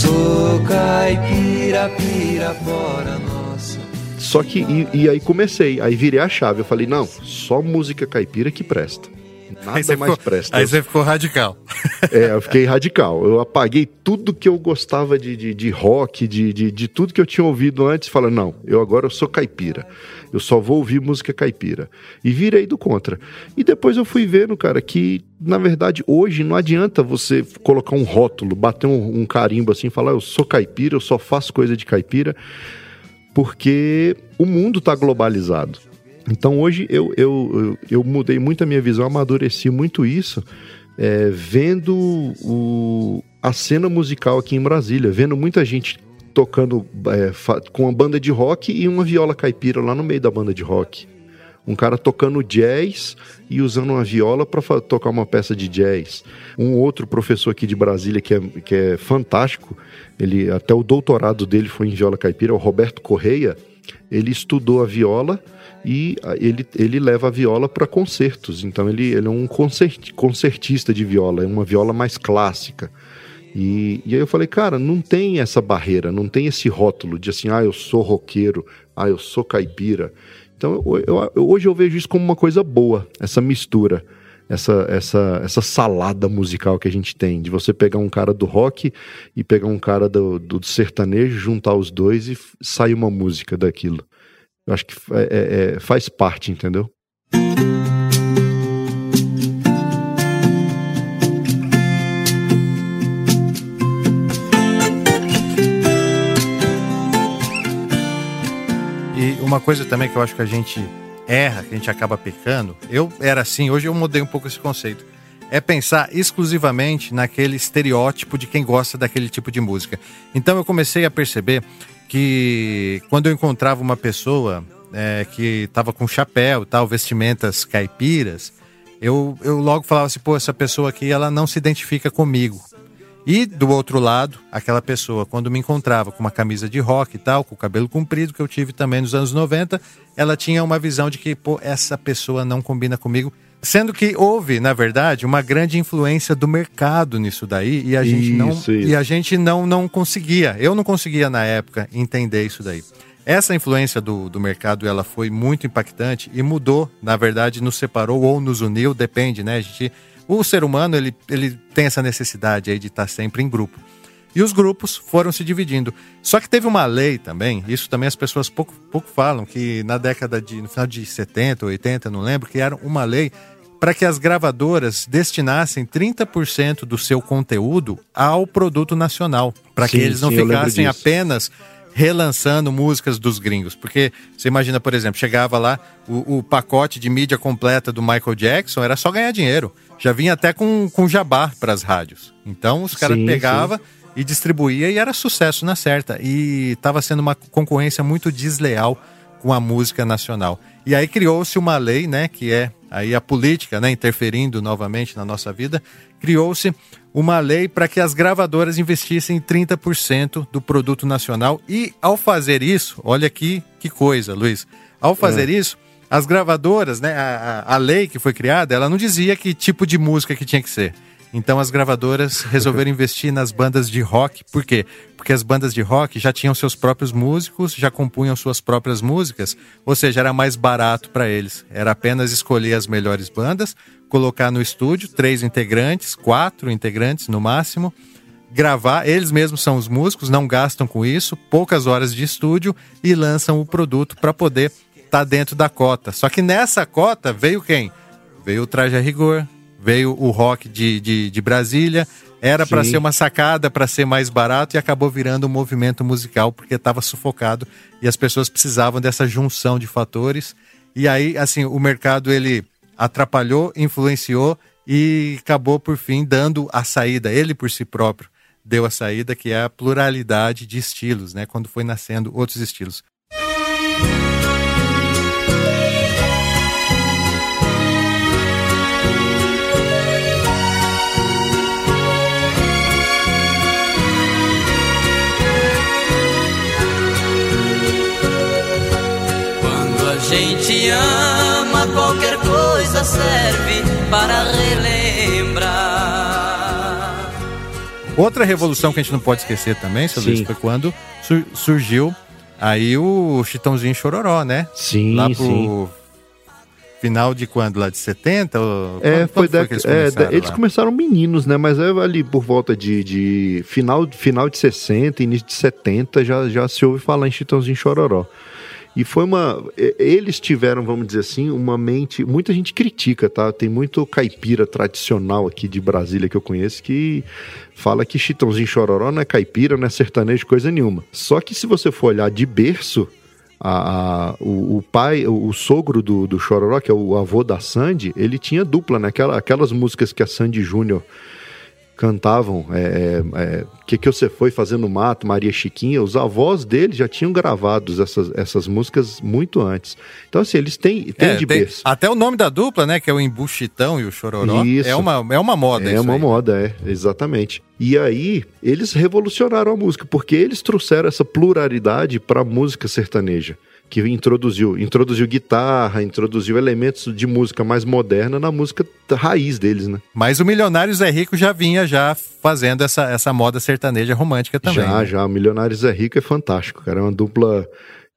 Sou caipira, pirapora nossa. Só que, e, e, aí comecei, aí virei a chave. Eu falei, não, só música caipira que presta. Nada mais ficou, presta. Aí você ficou radical. É, eu fiquei radical. Eu apaguei tudo que eu gostava de, de, de rock, de, de, de, tudo que eu tinha ouvido antes. Falei, não, eu agora eu sou caipira. Eu só vou ouvir música caipira. E virei do contra. E depois eu fui vendo, cara, que na verdade hoje não adianta você colocar um rótulo, bater um, um carimbo assim, falar eu sou caipira, eu só faço coisa de caipira, porque o mundo está globalizado. Então hoje eu, eu, eu, eu, mudei muito a minha visão, amadureci muito isso, é, vendo o, a cena musical aqui em Brasília, vendo muita gente tocando é, com uma banda de rock e uma viola caipira lá no meio da banda de rock. Um cara tocando jazz e usando uma viola para tocar uma peça de jazz. Um outro professor aqui de Brasília que é, que é fantástico, ele até o doutorado dele foi em viola caipira, o Roberto Correia. Ele estudou a viola e ele, ele leva a viola para concertos. Então ele, ele é um concert, concertista de viola, é uma viola mais clássica. E, e aí eu falei, cara, não tem essa barreira, não tem esse rótulo de assim, ah, eu sou roqueiro, ah, eu sou caipira. Então eu, eu, hoje eu vejo isso como uma coisa boa, essa mistura, essa, essa, essa salada musical que a gente tem, de você pegar um cara do rock e pegar um cara do, do sertanejo, juntar os dois e sair uma música daquilo. Eu acho que é, é, é faz parte, entendeu? uma coisa também que eu acho que a gente erra, que a gente acaba pecando, eu era assim, hoje eu mudei um pouco esse conceito. É pensar exclusivamente naquele estereótipo de quem gosta daquele tipo de música. Então eu comecei a perceber que quando eu encontrava uma pessoa é, que estava com chapéu, tal, vestimentas caipiras, eu, eu logo falava assim, pô, essa pessoa aqui ela não se identifica comigo. E do outro lado, aquela pessoa, quando me encontrava com uma camisa de rock e tal, com o cabelo comprido, que eu tive também nos anos 90, ela tinha uma visão de que, pô, essa pessoa não combina comigo. Sendo que houve, na verdade, uma grande influência do mercado nisso daí e a gente não isso. e a gente não não conseguia. Eu não conseguia na época entender isso daí. Essa influência do, do mercado ela foi muito impactante e mudou, na verdade, nos separou ou nos uniu, depende, né? A gente o ser humano ele, ele tem essa necessidade aí de estar sempre em grupo. E os grupos foram se dividindo. Só que teve uma lei também, isso também as pessoas pouco, pouco falam, que na década de. no final de 70 ou 80, não lembro, que era uma lei para que as gravadoras destinassem 30% do seu conteúdo ao produto nacional. Para que eles não sim, ficassem apenas relançando músicas dos gringos. Porque você imagina, por exemplo, chegava lá o, o pacote de mídia completa do Michael Jackson, era só ganhar dinheiro. Já vinha até com, com jabá para as rádios. Então os caras pegavam e distribuía e era sucesso na certa. E estava sendo uma concorrência muito desleal com a música nacional. E aí criou-se uma lei, né, que é aí a política, né, interferindo novamente na nossa vida, criou-se uma lei para que as gravadoras investissem 30% do produto nacional e ao fazer isso, olha aqui que coisa, Luiz. Ao fazer é. isso, as gravadoras, né, a, a, lei que foi criada, ela não dizia que tipo de música que tinha que ser. Então as gravadoras resolveram investir nas bandas de rock. Por quê? Porque as bandas de rock já tinham seus próprios músicos, já compunham suas próprias músicas, ou seja, era mais barato para eles. Era apenas escolher as melhores bandas, colocar no estúdio três integrantes, quatro integrantes no máximo, gravar, eles mesmos são os músicos, não gastam com isso, poucas horas de estúdio e lançam o produto para poder estar tá dentro da cota. Só que nessa cota veio quem? Veio o Traje a Rigor, veio o rock de, de, de Brasília, era para ser uma sacada, para ser mais barato e acabou virando um movimento musical porque estava sufocado e as pessoas precisavam dessa junção de fatores. E aí, assim, o mercado ele atrapalhou, influenciou e acabou por fim dando a saída, ele por si próprio deu a saída que é a pluralidade de estilos, né, quando foi nascendo outros estilos. Qualquer coisa serve para relembrar. Outra revolução que a gente não pode esquecer também, seu Luiz, foi quando sur surgiu aí o Chitãozinho Chororó, né? Sim, Lá pro sim. final de quando? Lá de 70? Ou... É, foi da, que eles é, começaram da- eles começaram meninos, né? Mas é ali por volta de, de final, final de 60, início de 70, já, já se ouve falar em Chitãozinho Chororó. E foi uma. Eles tiveram, vamos dizer assim, uma mente. Muita gente critica, tá? Tem muito caipira tradicional aqui de Brasília que eu conheço que fala que Chitãozinho Chororó não é caipira, não é sertanejo, coisa nenhuma. Só que se você for olhar de berço, a- a- o, o pai, o, o sogro do, do Chororó, que é o avô da Sandy, ele tinha dupla, né? Aquela- aquelas músicas que a Sandy Júnior cantavam, é, é, é, que que você foi fazendo no mato, Maria Chiquinha, os avós dele já tinham gravados essas, essas músicas muito antes. Então, assim, eles têm, têm É, de tem- berço. até o nome da dupla, né? Que é o Embu Chitão e o Chororó. Isso. É uma, é uma moda É uma aí. moda, é, exatamente. E aí, eles revolucionaram a música, porque eles trouxeram essa pluralidade para a música sertaneja, que introduziu, introduziu guitarra, introduziu elementos de música mais moderna na música raiz deles, né? Mas o Milionário Zé Rico já vinha já fazendo essa, essa moda sertaneja romântica também. já, né? já. Milionários é Rico é fantástico, cara. É uma dupla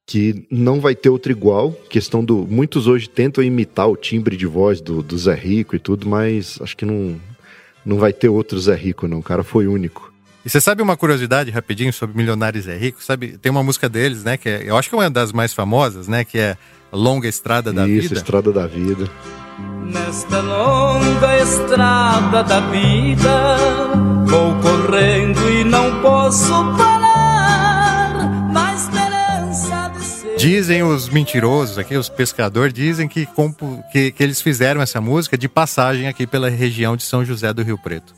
que não vai ter outro igual. Questão do. Muitos hoje tentam imitar o timbre de voz do, do Zé Rico e tudo, mas acho que não, não vai ter outro Zé Rico, não. O cara foi único. E você sabe uma curiosidade rapidinho sobre Milionários é Rico? Sabe, tem uma música deles, né? Que é, eu acho que é uma das mais famosas, né? Que é Longa Estrada da Isso, Vida. Estrada da Vida. Nesta longa estrada da vida, vou correndo e não posso parar na esperança de ser. Dizem os mentirosos aqui, os pescadores, dizem que, que, que eles fizeram essa música de passagem aqui pela região de São José do Rio Preto.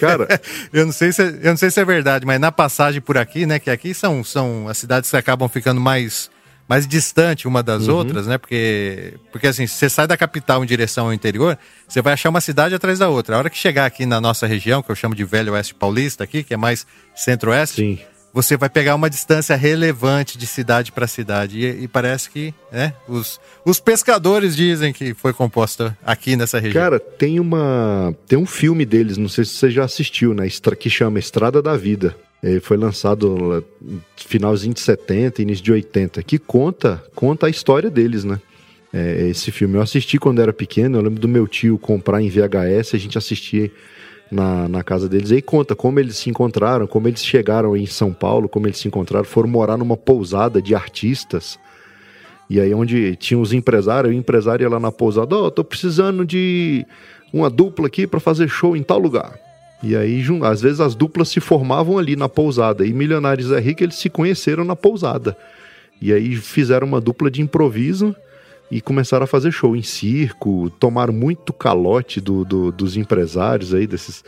Cara, Eu não sei se, é- eu não sei se é verdade, mas na passagem por aqui, né? Que aqui são, são as cidades que acabam ficando mais, mais distante uma das outras, né? Porque, porque assim, você sai da capital em direção ao interior, você vai achar uma cidade atrás da outra. A hora que chegar aqui na nossa região, que eu chamo de Velho Oeste Paulista aqui, que é mais centro-oeste, sim. Você vai pegar uma distância relevante de cidade para cidade. E, e parece que né, os, os pescadores dizem que foi composta aqui nessa região. Cara, tem uma. Tem um filme deles, não sei se você já assistiu, né? Que chama Estrada da Vida. Ele foi lançado no finalzinho de 70, início de 80, que conta, conta a história deles, né? É, esse filme eu assisti quando era pequeno, eu lembro do meu tio comprar em VHS, a gente assistia na, na casa deles. E conta como eles se encontraram, como eles chegaram em São Paulo, como eles se encontraram, foram morar numa pousada de artistas. E aí onde tinha os empresários, o empresário ia lá na pousada, ó, tô precisando de uma dupla aqui para fazer show em tal lugar. E aí, às vezes, as duplas se formavam ali na pousada. E Milionários é Rico, eles se conheceram na pousada. E aí fizeram uma dupla de improviso e começaram a fazer show em circo, tomaram muito calote do, do- dos empresários aí, desses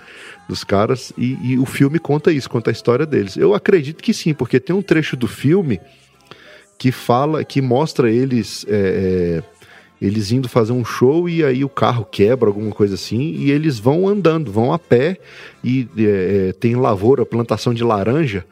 dos caras. E, e o filme conta isso, conta a história deles. Eu acredito que sim, porque tem um trecho do filme que fala, que mostra eles é, é, eles indo fazer um show e aí o carro quebra, alguma coisa assim, e eles vão andando, vão a pé e é, é, tem lavoura, plantação de laranja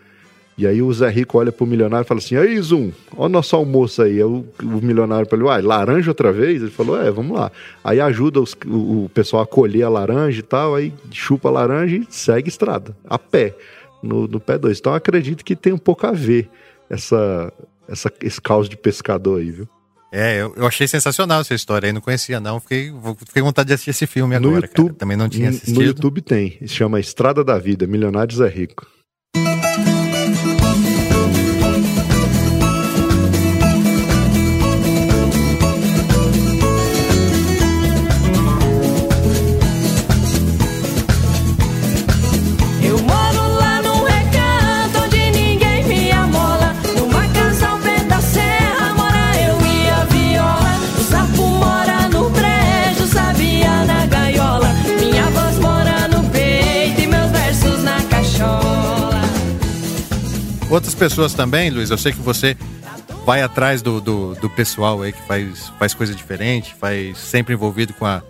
E aí o Zé Rico olha pro milionário e fala assim: aí, Zoom, olha o nosso almoço aí. aí o, o milionário falou: uai, laranja outra vez? Ele falou: é, vamos lá. Aí ajuda os, o, o, pessoal a colher a laranja e tal, aí chupa a laranja e segue estrada, a pé, no, no pé 2. Então acredito que tem um pouco a ver essa, essa, esse caos de pescador aí, viu? É, eu, eu, achei sensacional essa história aí, não conhecia não, fiquei, fiquei com vontade de assistir esse filme agora, no YouTube, cara. também não tinha assistido. No YouTube tem, se chama Estrada da Vida, Milionários é Rico. Outras pessoas também, Luiz, eu sei que você vai atrás do, do, do, pessoal aí que faz, faz coisa diferente, faz sempre envolvido com a,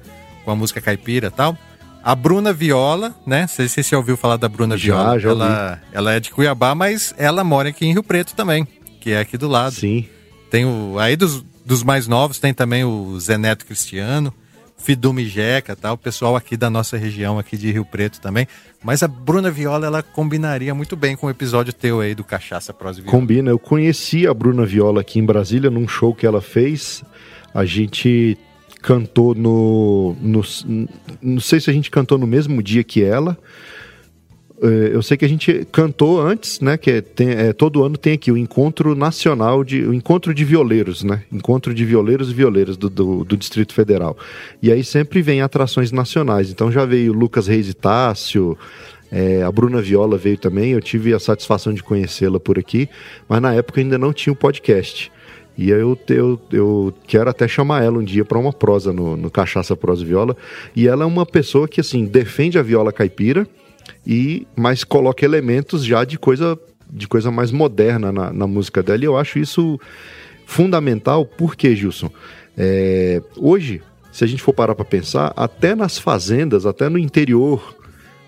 com a música caipira e tal. A Bruna Viola, né? Não sei se você ouviu falar da Bruna já, Viola. Já ela, ela é de Cuiabá, mas ela mora aqui em Rio Preto também, que é aqui do lado. Sim. Tem o. Aí dos, dos mais novos tem também o Zé Neto Cristiano. Fidume Jeca, tá? o pessoal aqui da nossa região, aqui de Rio Preto também. Mas a Bruna Viola, ela combinaria muito bem com o episódio teu aí do Cachaça Prosa Viola. Combina, eu conheci a Bruna Viola aqui em Brasília, num show que ela fez. A gente cantou no, no. Não sei se a gente cantou no mesmo dia que ela, eu sei que a gente cantou antes, né? Que é, tem, é, todo ano tem aqui o encontro nacional de o encontro de violeiros, né? Encontro de violeiros e violeiras do, do, do, Distrito Federal. E aí sempre vem atrações nacionais. Então já veio Lucas Reis e Tássio, é, a Bruna Viola veio também. Eu tive a satisfação de conhecê-la por aqui, mas na época ainda não tinha o podcast. E eu, eu, eu quero até chamar ela um dia para uma prosa no, no Cachaça Prosa Viola. E ela é uma pessoa que assim defende a viola caipira e mas coloca elementos já de coisa de coisa mais moderna na, na música dela. E eu acho isso fundamental, porque, Gilson, é, hoje, se a gente for parar para pensar, até nas fazendas, até no interior,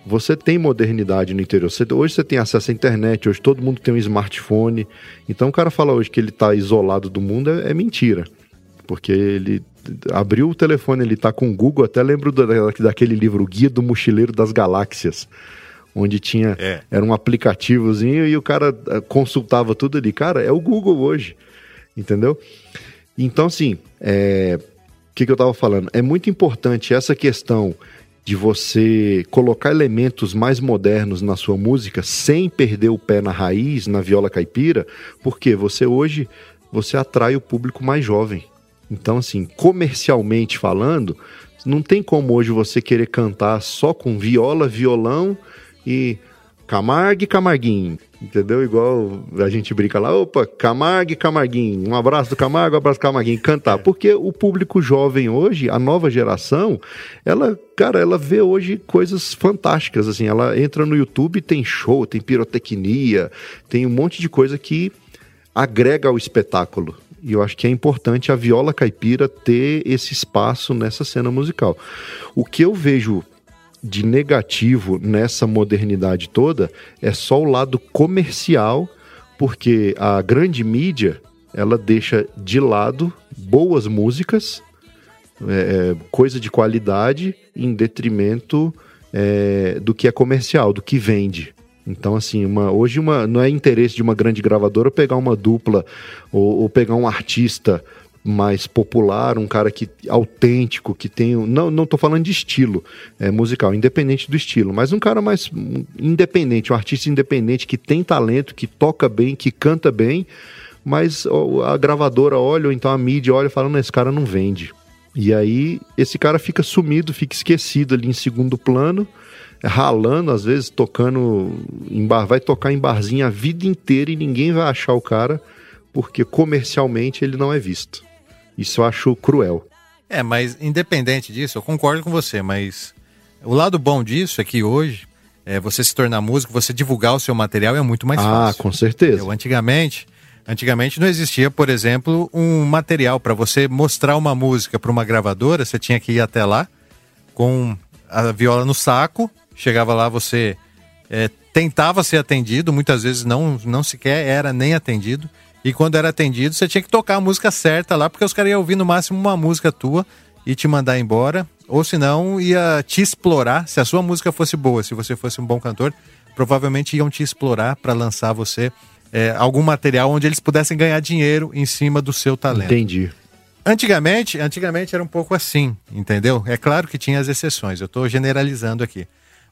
você tem modernidade no interior. Você, hoje você tem acesso à internet, hoje todo mundo tem um smartphone. Então o cara fala hoje que ele está isolado do mundo é, é, mentira. Porque ele abriu o telefone, ele está com o Google, até lembro daquele livro, o Guia do Mochileiro das Galáxias onde tinha é. era um aplicativozinho e o cara eh, consultava tudo ali. Cara, é o Google hoje, entendeu? Então, assim, é, o que, que eu estava falando? É muito importante essa questão de você colocar elementos mais modernos na sua música sem perder o pé na raiz, na viola caipira, porque você hoje você atrai o público mais jovem. Então, assim, comercialmente falando, não tem como hoje você querer cantar só com viola, violão e Camargue Camarguinho, entendeu? Igual a gente brinca lá, opa, Camargue Camarguinho, um abraço do Camargo, um abraço do Camarguinho, cantar. Porque o público jovem hoje, a nova geração, ela, cara, ela vê hoje coisas fantásticas, assim, ela entra no YouTube, tem show, tem pirotecnia, tem um monte de coisa que agrega ao espetáculo. E eu acho que é importante a viola caipira ter esse espaço nessa cena musical. O que eu vejo de negativo nessa modernidade toda é só o lado comercial, porque a grande mídia ela deixa de lado boas músicas, é, é coisa de qualidade, em detrimento é, do que é comercial, do que vende. Então, assim, uma, hoje uma, não é interesse de uma grande gravadora pegar uma dupla ou, ou pegar um artista mais popular, um cara que autêntico, que tem. Não, não tô falando de estilo é, musical, independente do estilo, mas um cara mais independente, um artista independente que tem talento, que toca bem, que canta bem, mas a gravadora olha, ou então a mídia olha falando, esse cara não vende. E aí esse cara fica sumido, fica esquecido ali em segundo plano, ralando, às vezes tocando em bar, vai tocar em barzinho a vida inteira e ninguém vai achar o cara, porque comercialmente ele não é visto. Isso eu acho cruel. É, mas independente disso, eu concordo com você, mas o lado bom disso é que hoje é, você se tornar músico, você divulgar o seu material é muito mais ah, fácil. Ah, com certeza. Eu, antigamente, antigamente não existia, por exemplo, um material para você mostrar uma música para uma gravadora, você tinha que ir até lá com a viola no saco, chegava lá, você é, tentava ser atendido, muitas vezes não, não sequer era nem atendido. E quando era atendido, você tinha que tocar a música certa lá, porque os caras iam ouvir no máximo uma música tua e te mandar embora. Ou senão ia te explorar. Se a sua música fosse boa, se você fosse um bom cantor, provavelmente iam te explorar para lançar você é, algum material onde eles pudessem ganhar dinheiro em cima do seu talento. Entendi. Antigamente, antigamente era um pouco assim, entendeu? É claro que tinha as exceções, eu estou generalizando aqui.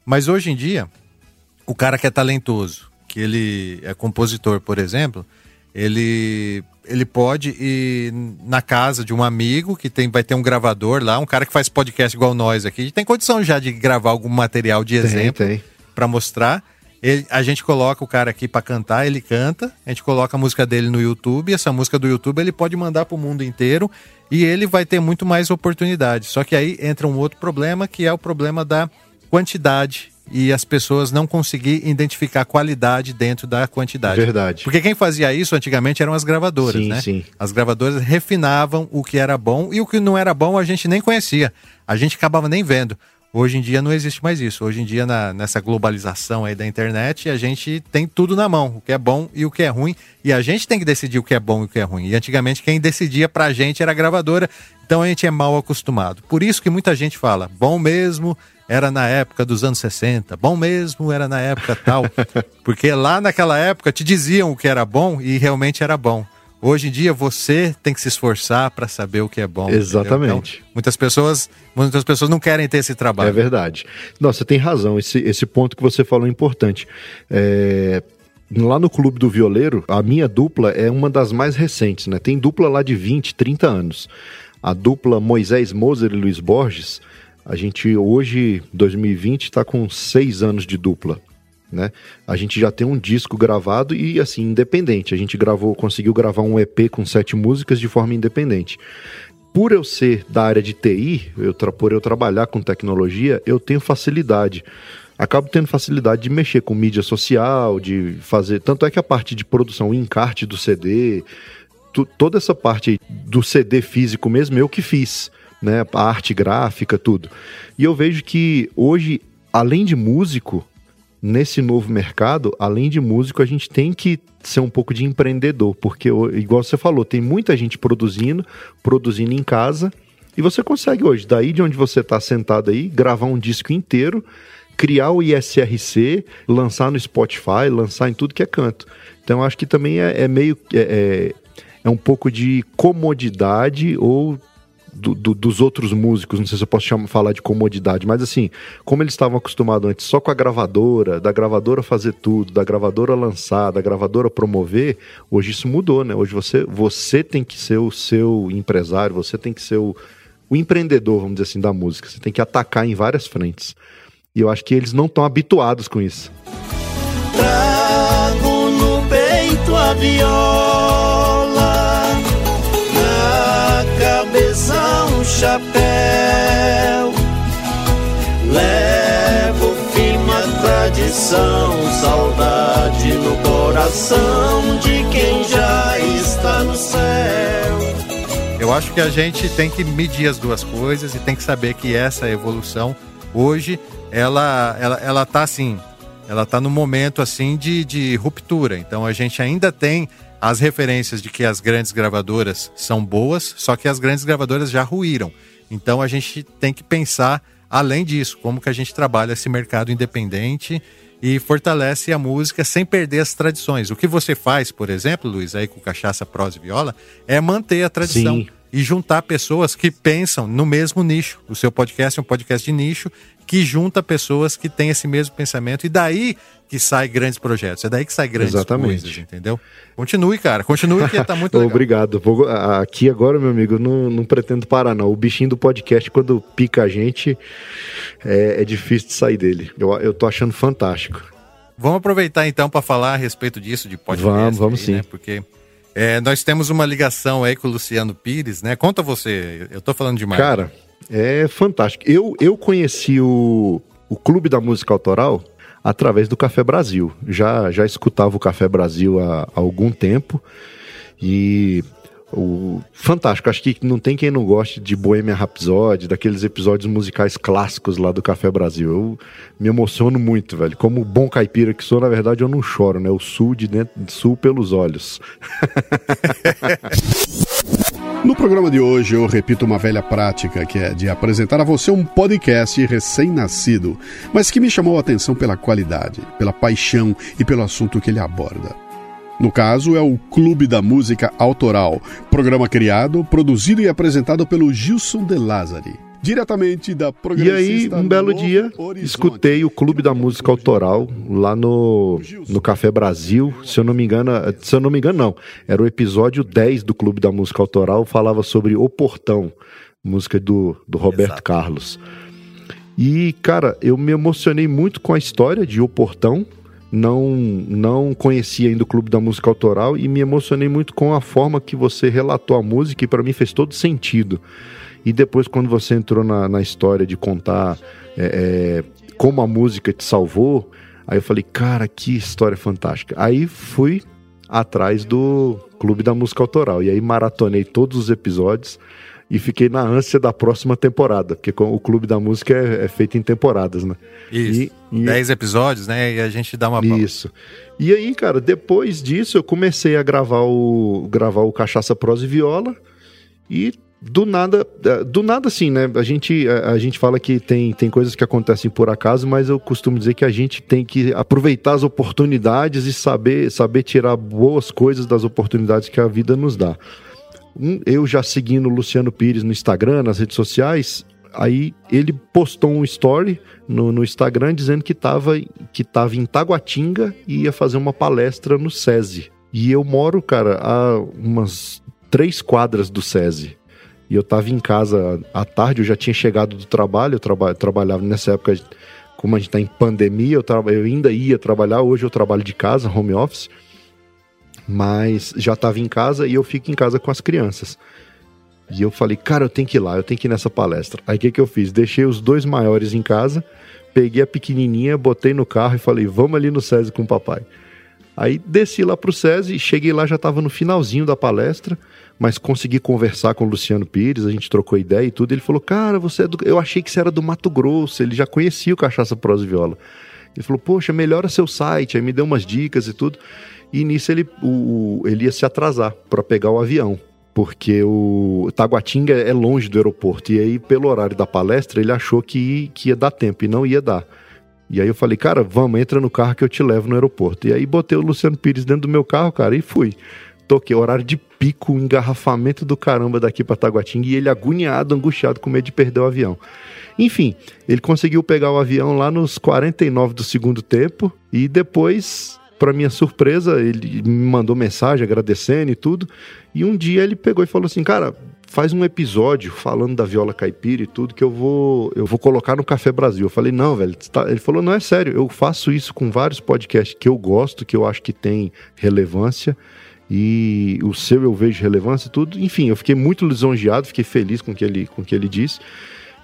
Mas hoje em dia, o cara que é talentoso, que ele é compositor, por exemplo, ele ele pode ir na casa de um amigo que tem, vai ter um gravador lá, um cara que faz podcast igual nós aqui, tem condição já de gravar algum material de exemplo para mostrar. Ele, a gente coloca o cara aqui para cantar, ele canta, a gente coloca a música dele no YouTube, essa música do YouTube ele pode mandar para o mundo inteiro e ele vai ter muito mais oportunidade. Só que aí entra um outro problema, que é o problema da quantidade e as pessoas não conseguir identificar qualidade dentro da quantidade. Verdade. Porque quem fazia isso antigamente eram as gravadoras, sim, né? Sim. As gravadoras refinavam o que era bom e o que não era bom a gente nem conhecia. A gente acabava nem vendo. Hoje em dia não existe mais isso. Hoje em dia, na, nessa globalização aí da internet, a gente tem tudo na mão, o que é bom e o que é ruim. E a gente tem que decidir o que é bom e o que é ruim. E antigamente quem decidia pra gente era a gravadora, então a gente é mal acostumado. Por isso que muita gente fala, bom mesmo era na época dos anos 60, bom mesmo era na época tal. Porque lá naquela época te diziam o que era bom e realmente era bom. Hoje em dia você tem que se esforçar para saber o que é bom. Exatamente. Então, muitas pessoas, muitas pessoas não querem ter esse trabalho. É verdade. Não, você tem razão. Esse, esse ponto que você falou é importante. É, lá no Clube do Violeiro, a minha dupla é uma das mais recentes, né? Tem dupla lá de 20, 30 anos. A dupla Moisés Moser e Luiz Borges a gente hoje, 2020, está com seis anos de dupla. Né? A gente já tem um disco gravado e assim independente. A gente gravou, conseguiu gravar um EP com sete músicas de forma independente. Por eu ser da área de TI, eu, por eu trabalhar com tecnologia, eu tenho facilidade. Acabo tendo facilidade de mexer com mídia social, de fazer. Tanto é que a parte de produção, o encarte do CD, tu, toda essa parte do CD físico mesmo, eu que fiz né? A arte gráfica, tudo. E eu vejo que hoje, além de músico, nesse novo mercado, além de músico, a gente tem que ser um pouco de empreendedor, porque, igual você falou, tem muita gente produzindo, produzindo em casa, e você consegue hoje, daí de onde você está sentado aí, gravar um disco inteiro, criar o ISRC, lançar no Spotify, lançar em tudo que é canto. Então, acho que também é, é meio. É, é, é um pouco de comodidade ou do, do, dos outros músicos, não sei se eu posso chamar, falar de comodidade, mas assim, como eles estavam acostumados antes só com a gravadora, da gravadora fazer tudo, da gravadora lançar, da gravadora promover, hoje isso mudou, né? Hoje você, você tem que ser o seu empresário, você tem que ser o, o empreendedor, vamos dizer assim, da música. Você tem que atacar em várias frentes. E eu acho que eles não estão habituados com isso. Trago no peito a viola chapéu. Levo firma tradição, saudade no coração de quem já está no céu. Eu acho que a gente tem que medir as duas coisas e tem que saber que essa evolução hoje ela ela ela tá assim, ela tá no momento assim de, de ruptura. Então a gente ainda tem as referências de que as grandes gravadoras são boas, só que as grandes gravadoras já ruíram. Então a gente tem que pensar além disso, como que a gente trabalha esse mercado independente e fortalece a música sem perder as tradições. O que você faz, por exemplo, Luiz, aí com cachaça, prosa e viola, é manter a tradição. Sim. E juntar pessoas que pensam no mesmo nicho. O seu podcast é um podcast de nicho que junta pessoas que têm esse mesmo pensamento e daí que sai grandes projetos, é daí que sai grandes Exatamente. coisas, entendeu? Continue, cara, continue que tá muito legal. Obrigado. Vou, aqui agora, meu amigo, não, não pretendo parar não. O bichinho do podcast, quando pica a gente, é, é difícil de sair dele. Eu, eu tô achando fantástico. Vamos aproveitar então para falar a respeito disso de podcast. Vamos, vamos aí, sim. Né? Porque é, nós temos uma ligação aí com o Luciano Pires, né? Conta você, eu tô falando demais. Cara, é fantástico. Eu, eu conheci o, o Clube da Música Autoral através do Café Brasil. Já, já escutava o Café Brasil há, há algum tempo e O, fantástico, acho que não tem quem não goste de Bohemian Rhapsody, daqueles episódios musicais clássicos lá do Café Brasil. Eu me emociono muito, velho. Como bom caipira que sou, na verdade eu não choro, né? Eu sul de dentro, sul pelos olhos. No programa de hoje eu repito uma velha prática que é de apresentar a você um podcast recém-nascido, mas que me chamou a atenção pela qualidade, pela paixão e pelo assunto que ele aborda. No caso, é o Clube da Música Autoral, programa criado, produzido e apresentado pelo Gilson De Lázari. Diretamente da E aí, um belo dia, Horizonte. escutei o Clube da Música Autoral lá no, no Café Brasil. Se eu não me engano, se eu não me engano, não. Era o episódio 10 do Clube da Música Autoral, falava sobre O Portão, música do, do Roberto Exato. Carlos. E, cara, eu me emocionei muito com a história de O Portão, não não conhecia ainda o Clube da Música Autoral e me emocionei muito com a forma que você relatou a música e para mim fez todo sentido. E depois quando você entrou na, na história de contar é, é, como a música te salvou, aí eu falei, cara, que história fantástica. Aí fui atrás do Clube da Música Autoral e aí maratonei todos os episódios e fiquei na ânsia da próxima temporada, porque o Clube da Música é, é feito em temporadas, né? Isso. E, Dez episódios, né? E a gente dá uma Isso. E aí, cara, depois disso eu comecei a gravar o gravar o Cachaça Prosa e Viola e do nada, é, do nada assim, né? A gente, a, a, gente fala que tem, tem coisas que acontecem por acaso, mas eu costumo dizer que a gente tem que aproveitar as oportunidades e saber, saber tirar boas coisas das oportunidades que a vida nos dá eu já seguindo o Luciano Pires no Instagram, nas redes sociais, aí ele postou um story no, no Instagram dizendo que estava que tava em Taguatinga e ia fazer uma palestra no SESI. E eu moro, cara, a umas três quadras do SESI. E eu estava em casa à tarde, eu já tinha chegado do trabalho, eu traba, trabalhava nessa época, como a gente está em pandemia, eu, eu ainda ia trabalhar, hoje eu trabalho de casa, home office mas já estava em casa e eu fico em casa com as crianças. E eu falei, cara, eu tenho que ir lá, eu tenho que ir nessa palestra. Aí o que, que eu fiz? Deixei os dois maiores em casa, peguei a pequenininha, botei no carro e falei, vamos ali no SESI com o papai. Aí desci lá pro SESI, cheguei lá, já estava no finalzinho da palestra, mas consegui conversar com o Luciano Pires, a gente trocou ideia e tudo. Ele falou, cara, você é do... eu achei que você era do Mato Grosso, ele já conhecia o Cachaça Prosa e Viola. Ele falou, poxa, melhora seu site, aí me deu umas dicas e tudo. E nisso ele, o, ele ia se atrasar para pegar o avião, porque o Taguatinga é longe do aeroporto. E aí, pelo horário da palestra, ele achou que, que ia dar tempo e não ia dar. E aí eu falei, cara, vamos, entra no carro que eu te levo no aeroporto. E aí botei o Luciano Pires dentro do meu carro, cara, e fui. Toquei, horário de pico, engarrafamento do caramba daqui para Taguatinga, e ele agoniado, angustiado, com medo de perder o avião. Enfim, ele conseguiu pegar o avião lá nos 49 do segundo tempo, e depois para minha surpresa, ele me mandou mensagem agradecendo e tudo. E um dia ele pegou e falou assim: "Cara, faz um episódio falando da viola caipira e tudo que eu vou eu vou colocar no Café Brasil". Eu falei: "Não, velho". Tá... Ele falou: "Não é sério, eu faço isso com vários podcasts que eu gosto, que eu acho que tem relevância" e o seu eu vejo relevância e tudo. Enfim, eu fiquei muito lisonjeado, fiquei feliz com o que ele, com o que ele disse.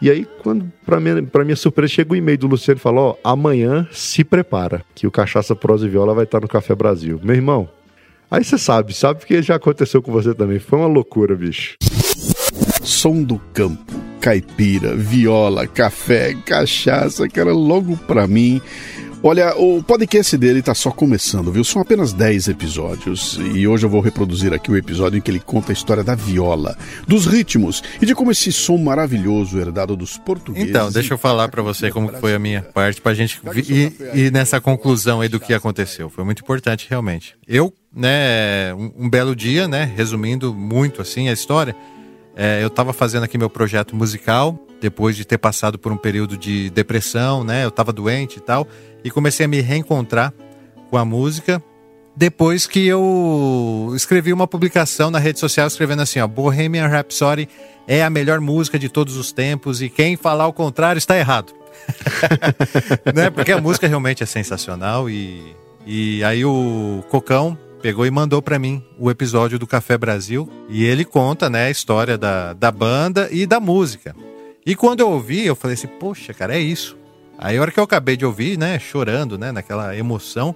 E aí, quando para minha, minha surpresa, chega o e-mail do Luciano e fala: Ó, amanhã se prepara, que o Cachaça Prosa e Viola vai estar no Café Brasil. Meu irmão, aí você sabe, sabe porque já aconteceu com você também. Foi uma loucura, bicho. Som do campo, caipira, viola, café, cachaça, que era logo pra mim Olha, o podcast dele tá só começando, viu? São apenas 10 episódios. E hoje eu vou reproduzir aqui o episódio em que ele conta a história da viola, dos ritmos e de como esse som maravilhoso herdado dos portugueses. Então, deixa eu falar para você como foi a minha parte pra gente ir, ir nessa conclusão aí do que aconteceu. Foi muito importante, realmente. Eu, né, um, um belo dia, né, resumindo muito assim a história, é, eu estava fazendo aqui meu projeto musical, depois de ter passado por um período de depressão, né? Eu estava doente e tal e comecei a me reencontrar com a música depois que eu escrevi uma publicação na rede social escrevendo assim, ó, Bohemian Rhapsody é a melhor música de todos os tempos e quem falar o contrário está errado. né? Porque a música realmente é sensacional e, e aí o Cocão pegou e mandou para mim o episódio do Café Brasil e ele conta, né, a história da, da banda e da música. E quando eu ouvi, eu falei assim, poxa, cara, é isso. Aí a hora que eu acabei de ouvir, né, chorando, né, naquela emoção,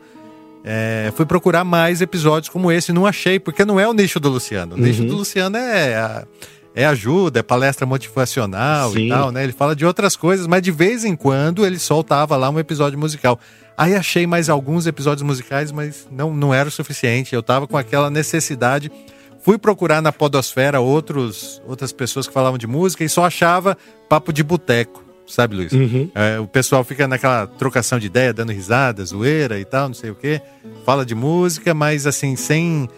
é, fui procurar mais episódios como esse, não achei, porque não é o nicho do Luciano. O uhum. nicho do Luciano é, a, é ajuda, é palestra motivacional Sim. e tal, né? Ele fala de outras coisas, mas de vez em quando ele soltava lá um episódio musical. Aí achei mais alguns episódios musicais, mas não, não era o suficiente. Eu tava com aquela necessidade. Fui procurar na Podosfera outros, outras pessoas que falavam de música e só achava papo de boteco sabe, Luiz? Uhum. É, o pessoal fica naquela trocação de ideia, dando risada, zoeira e tal, não sei o quê. Fala de música, mas assim, sem,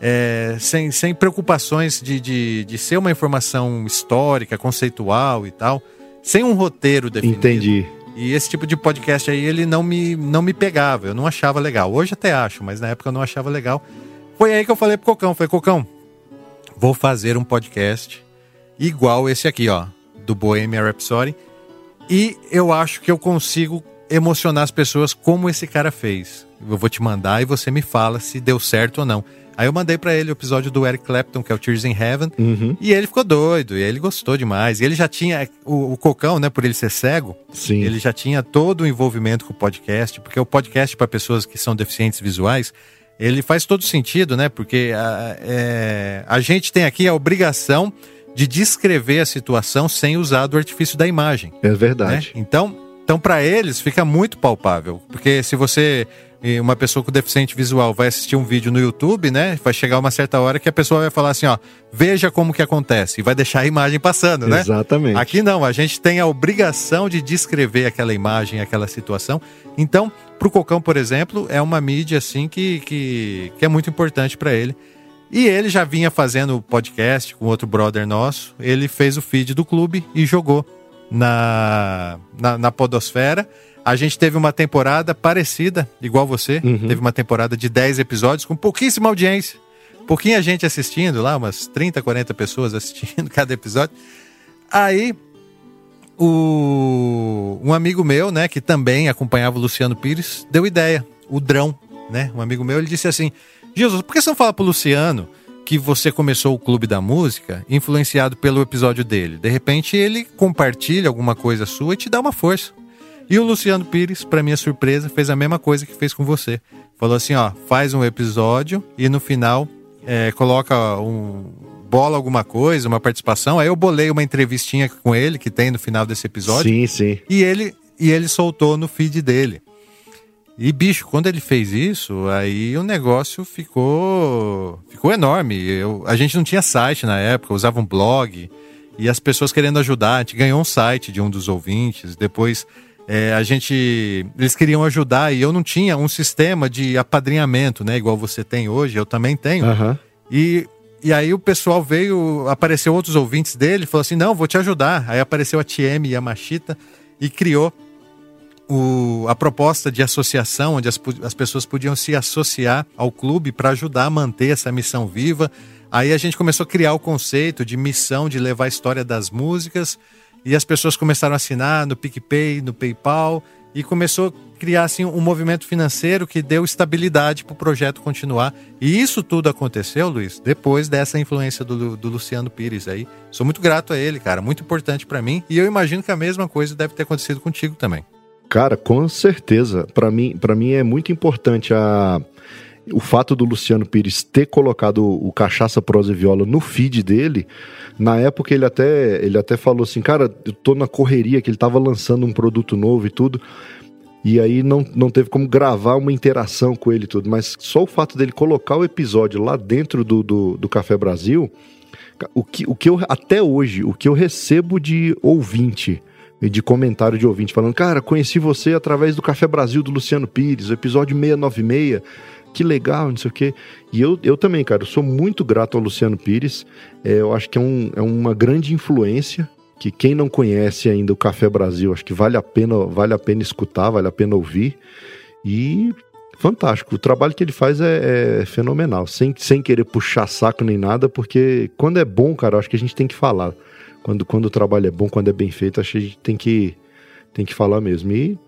é, sem, sem preocupações de, de, de ser uma informação histórica, conceitual e tal. Sem um roteiro definido. Entendi. E esse tipo de podcast aí, ele não me, não me pegava, eu não achava legal. Hoje até acho, mas na época eu não achava legal. Foi aí que eu falei pro Cocão, falei, Cocão, vou fazer um podcast igual esse aqui, ó, do Bohemian Rhapsody e eu acho que eu consigo emocionar as pessoas como esse cara fez. Eu vou te mandar e você me fala se deu certo ou não. Aí eu mandei para ele o episódio do Eric Clapton, que é o Tears in Heaven, uhum. e ele ficou doido, e ele gostou demais. E ele já tinha, o, o, Cocão, né, por ele ser cego, Sim. ele já tinha todo o envolvimento com o podcast, porque o podcast para pessoas que são deficientes visuais, ele faz todo sentido, né, porque a, é, a gente tem aqui a obrigação de descrever a situação sem usar do artifício da imagem. É verdade. Né? Então, então para eles fica muito palpável, porque se você uma pessoa com deficiente visual vai assistir um vídeo no YouTube, né? Vai chegar uma certa hora que a pessoa vai falar assim, ó, veja como que acontece e vai deixar a imagem passando, né? Exatamente. Aqui não, a gente tem a obrigação de descrever aquela imagem, aquela situação. Então, para o Cocão, por exemplo, é uma mídia assim que, que, que é muito importante para ele. E ele já vinha fazendo podcast com outro brother nosso. Ele fez o feed do clube e jogou na, na, na Podosfera. A gente teve uma temporada parecida, igual você. Uhum. Teve uma temporada de 10 episódios com pouquíssima audiência. Pouquinha gente assistindo lá, umas 30, 40 pessoas assistindo cada episódio. Aí, o, um amigo meu, né, que também acompanhava o Luciano Pires, deu ideia. O Drão, né? Um amigo meu, ele disse assim: Jesus, por que você não fala pro Luciano que você começou o Clube da Música influenciado pelo episódio dele? De repente ele compartilha alguma coisa sua e te dá uma força. E o Luciano Pires, para minha surpresa, fez a mesma coisa que fez com você. Falou assim, ó, faz um episódio e no final é, coloca um bola alguma coisa, uma participação. Aí eu bolei uma entrevistinha com ele que tem no final desse episódio. Sim, sim. E ele e ele soltou no feed dele. E, bicho, quando ele fez isso, aí o negócio ficou ficou enorme. Eu, a gente não tinha site na época, usava um blog. E as pessoas querendo ajudar, a gente ganhou um site de um dos ouvintes. Depois é, a gente. Eles queriam ajudar e eu não tinha um sistema de apadrinhamento, né? Igual você tem hoje, eu também tenho. Uhum. E, e aí o pessoal veio, apareceu outros ouvintes dele, falou assim: não, vou te ajudar. Aí apareceu a TM e a Machita e criou o, a proposta de associação, onde as, as pessoas podiam se associar ao clube para ajudar a manter essa missão viva. Aí a gente começou a criar o conceito de missão de levar a história das músicas e as pessoas começaram a assinar no PicPay, no PayPal e começou a criar assim, um movimento financeiro que deu estabilidade para o projeto continuar. E isso tudo aconteceu, Luiz, depois dessa influência do, do Luciano Pires aí. Sou muito grato a ele, cara, muito importante para mim e eu imagino que a mesma coisa deve ter acontecido contigo também. Cara, com certeza. Para mim, para mim é muito importante a o fato do Luciano Pires ter colocado o Cachaça, Prosa e Viola no feed dele, na época ele até, ele até falou assim, cara, eu tô na correria, que ele tava lançando um produto novo e tudo, e aí não, não teve como gravar uma interação com ele e tudo, mas só o fato dele colocar o episódio lá dentro do, do, do Café Brasil, o que, o que eu, até hoje, o que eu recebo de ouvinte de comentário de ouvinte falando: Cara, conheci você através do Café Brasil do Luciano Pires, episódio 696. Que legal, não sei o quê. E eu, eu também, cara, eu sou muito grato ao Luciano Pires. É, eu acho que é, um, é uma grande influência. Que quem não conhece ainda o Café Brasil, acho que vale a pena, vale a pena escutar, vale a pena ouvir. E fantástico. O trabalho que ele faz é, é, fenomenal, sem, sem querer puxar saco nem nada, porque quando é bom, cara, acho que a gente tem que falar. Quando, quando o trabalho é bom, quando é bem feito, acho que a gente tem que, tem que falar mesmo. E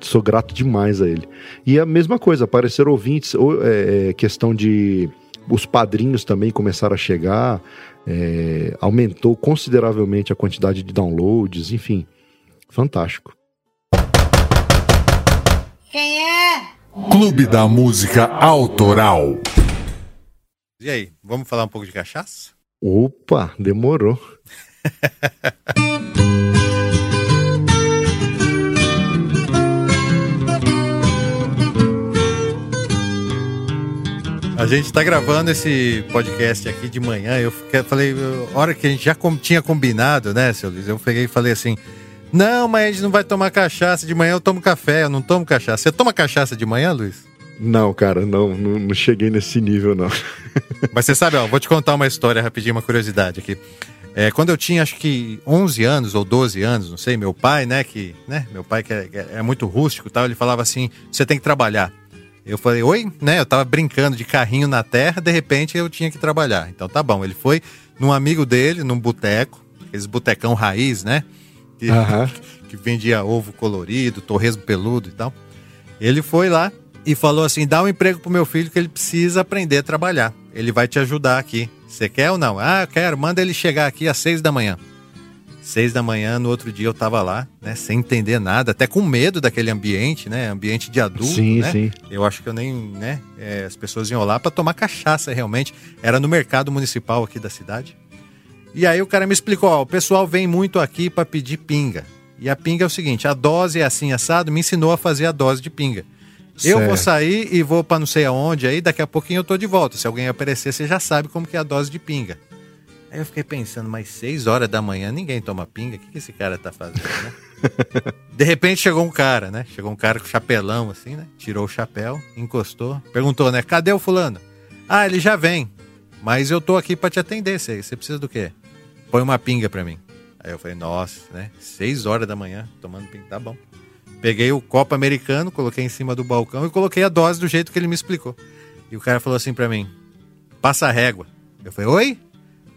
sou grato demais a ele. E a mesma coisa, apareceram ouvintes, ou, é, é, questão de. Os padrinhos também começaram a chegar, é, aumentou consideravelmente a quantidade de downloads, enfim, fantástico. Quem é? Clube da Música Autoral. E aí, vamos falar um pouco de cachaça? Opa, demorou. A gente está gravando esse podcast aqui de manhã. Eu falei, hora que a gente já tinha combinado, né, seu Luiz? Eu peguei e falei assim: não, mas a gente não vai tomar cachaça. De manhã eu tomo café, eu não tomo cachaça. Você toma cachaça de manhã, Luiz? Não, cara, não, não, não cheguei nesse nível, não. mas você sabe, ó, vou te contar uma história rapidinho, uma curiosidade aqui. É, quando eu tinha, acho que 11 anos ou 12 anos, não sei, meu pai, né, que, né, meu pai que é, é muito rústico e tal, ele falava assim, você tem que trabalhar. Eu falei, oi, né? Eu tava brincando de carrinho na terra, de repente eu tinha que trabalhar. Então tá bom. Ele foi num amigo dele, num boteco, aqueles botecão raiz, né? Que, uhum. que vendia ovo colorido, torresmo peludo e tal. Ele foi lá e falou assim: dá um emprego pro meu filho que ele precisa aprender a trabalhar. Ele vai te ajudar aqui. Você quer ou não? Ah, eu quero. Manda ele chegar aqui às seis da manhã. Seis da manhã, no outro dia eu tava lá, né? Sem entender nada, até com medo daquele ambiente, né? Ambiente de adulto, sim, né? Sim. Eu acho que eu nem, né? É, as pessoas iam lá para tomar cachaça realmente. Era no mercado municipal aqui da cidade. E aí o cara me explicou, ó, o pessoal vem muito aqui para pedir pinga. E a pinga é o seguinte, a dose é assim assado, me ensinou a fazer a dose de pinga. Certo. Eu vou sair e vou para não sei aonde aí, daqui a pouquinho eu tô de volta. Se alguém aparecer, você já sabe como que é a dose de pinga. Aí eu fiquei pensando, mas 6 horas da manhã ninguém toma pinga, o que, que esse cara tá fazendo, né? De repente chegou um cara, né? Chegou um cara com chapelão, assim, né? Tirou o chapéu, encostou, perguntou, né? Cadê o fulano? Ah, ele já vem, mas eu tô aqui para te atender, você, você precisa do quê? Põe uma pinga pra mim. Aí eu falei, nossa, né? 6 horas da manhã, tomando pinga, tá bom. Peguei o copo americano, coloquei em cima do balcão e coloquei a dose do jeito que ele me explicou. E o cara falou assim para mim: passa régua. Eu falei, oi?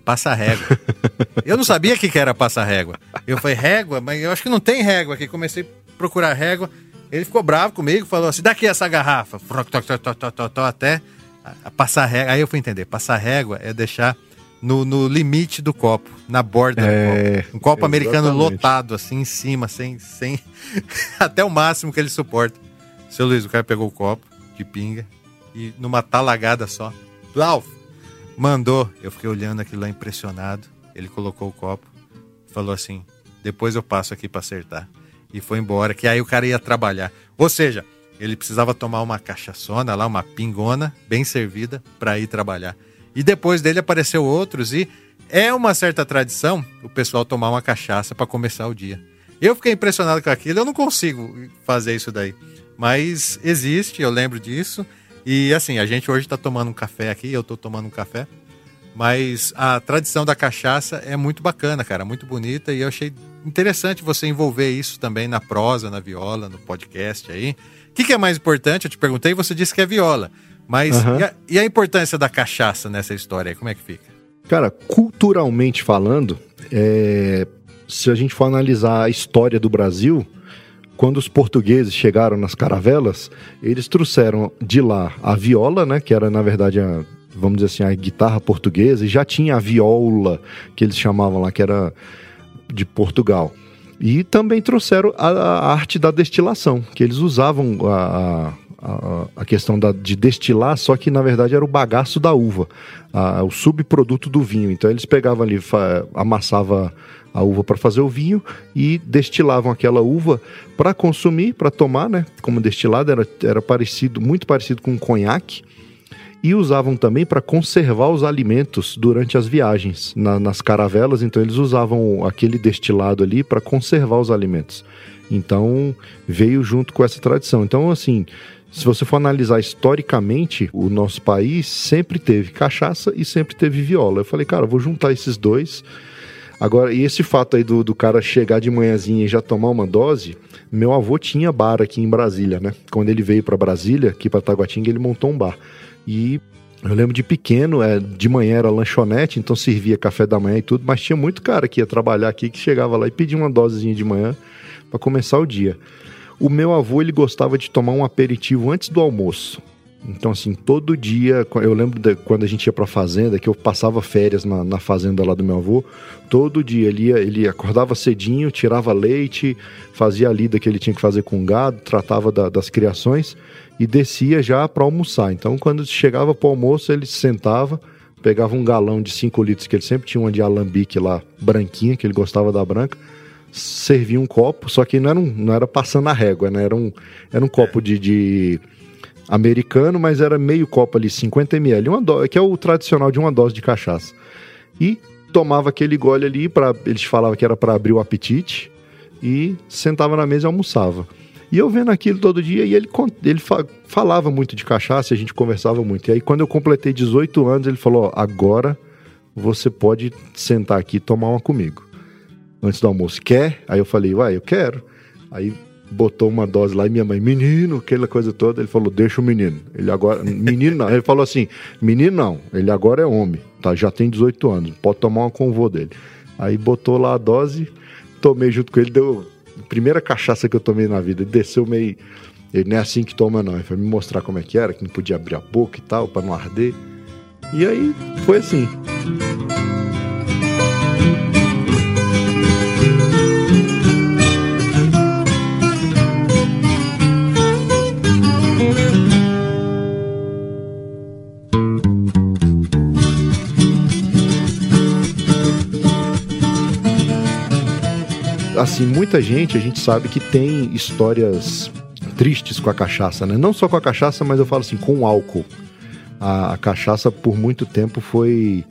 Passa régua. eu não sabia o que, que era passa régua. Eu falei, régua? Mas eu acho que não tem régua aqui. Comecei a procurar régua. Ele ficou bravo comigo, falou assim: daqui essa garrafa. Até passar régua. Aí eu fui entender: passar régua é deixar no, no limite do copo, na borda é, do copo. Um copo exatamente. americano lotado, assim, em cima, sem. sem até o máximo que ele suporta. Seu Luiz, o cara pegou o copo de pinga e numa talagada só. Blau, Mandou. Eu fiquei olhando aquilo lá impressionado. Ele colocou o copo, falou assim: depois eu passo aqui para acertar. E foi embora, que aí o cara ia trabalhar. Ou seja, ele precisava tomar uma cachaçona lá, uma pingona, bem servida, para ir trabalhar. E depois dele apareceu outros e é uma certa tradição o pessoal tomar uma cachaça para começar o dia. Eu fiquei impressionado com aquilo, eu não consigo fazer isso daí. Mas existe, eu lembro disso. E assim, a gente hoje está tomando um café aqui, eu estou tomando um café. Mas a tradição da cachaça é muito bacana, cara, muito bonita. E eu achei interessante você envolver isso também na prosa, na viola, no podcast aí. O que, que é mais importante? Eu te perguntei, você disse que é viola. Mas uhum. e, a, e, a, importância da cachaça nessa história aí? Como é que fica? Cara, culturalmente falando, é, se a gente for analisar a história do Brasil, quando os portugueses chegaram nas caravelas, eles trouxeram de lá a viola, né, que era na verdade a, vamos dizer assim, a guitarra portuguesa, e já tinha a viola, que eles chamavam lá, que era de Portugal. E também trouxeram a, a arte da destilação, que eles usavam a, a, a questão da, de destilar, só que na verdade era o bagaço da uva, a, o subproduto do vinho. Então eles pegavam ali, fa, amassava a uva para fazer o vinho e destilavam aquela uva para consumir, para tomar, né? Como destilado era, era parecido, muito parecido com um conhaque e usavam também para conservar os alimentos durante as viagens na, nas caravelas. Então eles usavam aquele destilado ali para conservar os alimentos. Então veio junto com essa tradição. Então assim, se você for analisar historicamente, o nosso país sempre teve cachaça e sempre teve viola. Eu falei, cara, vou juntar esses dois Agora, e esse fato aí do, do cara chegar de manhãzinha e já tomar uma dose, meu avô tinha bar aqui em Brasília, né? Quando ele veio para Brasília, aqui para Taguatinga, ele montou um bar. E eu lembro de pequeno, é, de manhã era lanchonete, então servia café da manhã e tudo, mas tinha muito cara que ia trabalhar aqui que chegava lá e pedia uma dosezinha de manhã para começar o dia. O meu avô ele gostava de tomar um aperitivo antes do almoço. Então, assim, todo dia, eu lembro de, quando a gente ia pra fazenda, que eu passava férias na, na, fazenda lá do meu avô, todo dia ele, ia, ele acordava cedinho, tirava leite, fazia a lida que ele tinha que fazer com o gado, tratava da, das criações e descia já para almoçar. Então, quando chegava pro almoço, ele sentava, pegava um galão de 5 litros, que ele sempre tinha uma de alambique lá, branquinha, que ele gostava da branca, servia um copo, só que não era, um, não era passando a régua, né? Era um, era um copo de, de americano, mas era meio copo ali, 50 ml, uma do... que é o tradicional de uma dose de cachaça. E tomava aquele gole ali, pra... eles falavam que era para abrir o apetite, e sentava na mesa e almoçava. E eu vendo aquilo todo dia, e ele, ele falava muito de cachaça, a gente conversava muito. E aí, quando eu completei 18 anos, ele falou: Ó, agora você pode sentar aqui e tomar uma comigo. Antes do almoço, quer? Aí eu falei: Vai, eu quero. Aí botou uma dose lá e minha mãe, menino, aquela coisa toda. Ele falou, deixa o menino. Ele agora, menino não. Ele falou assim, menino não, ele agora é homem, tá? Já tem 18 anos, pode tomar uma com o vô dele. Aí botou lá a dose, tomei junto com ele, deu primeira cachaça que eu tomei na vida. Ele desceu meio. Ele não é assim que toma, não. Ele foi me mostrar como é que era, que não podia abrir a boca e tal, para não arder. E aí foi assim. Assim, muita gente, a gente sabe que tem histórias tristes com a cachaça, né? Não só com a cachaça, mas eu falo assim, com o álcool. A, a cachaça, por muito tempo, foi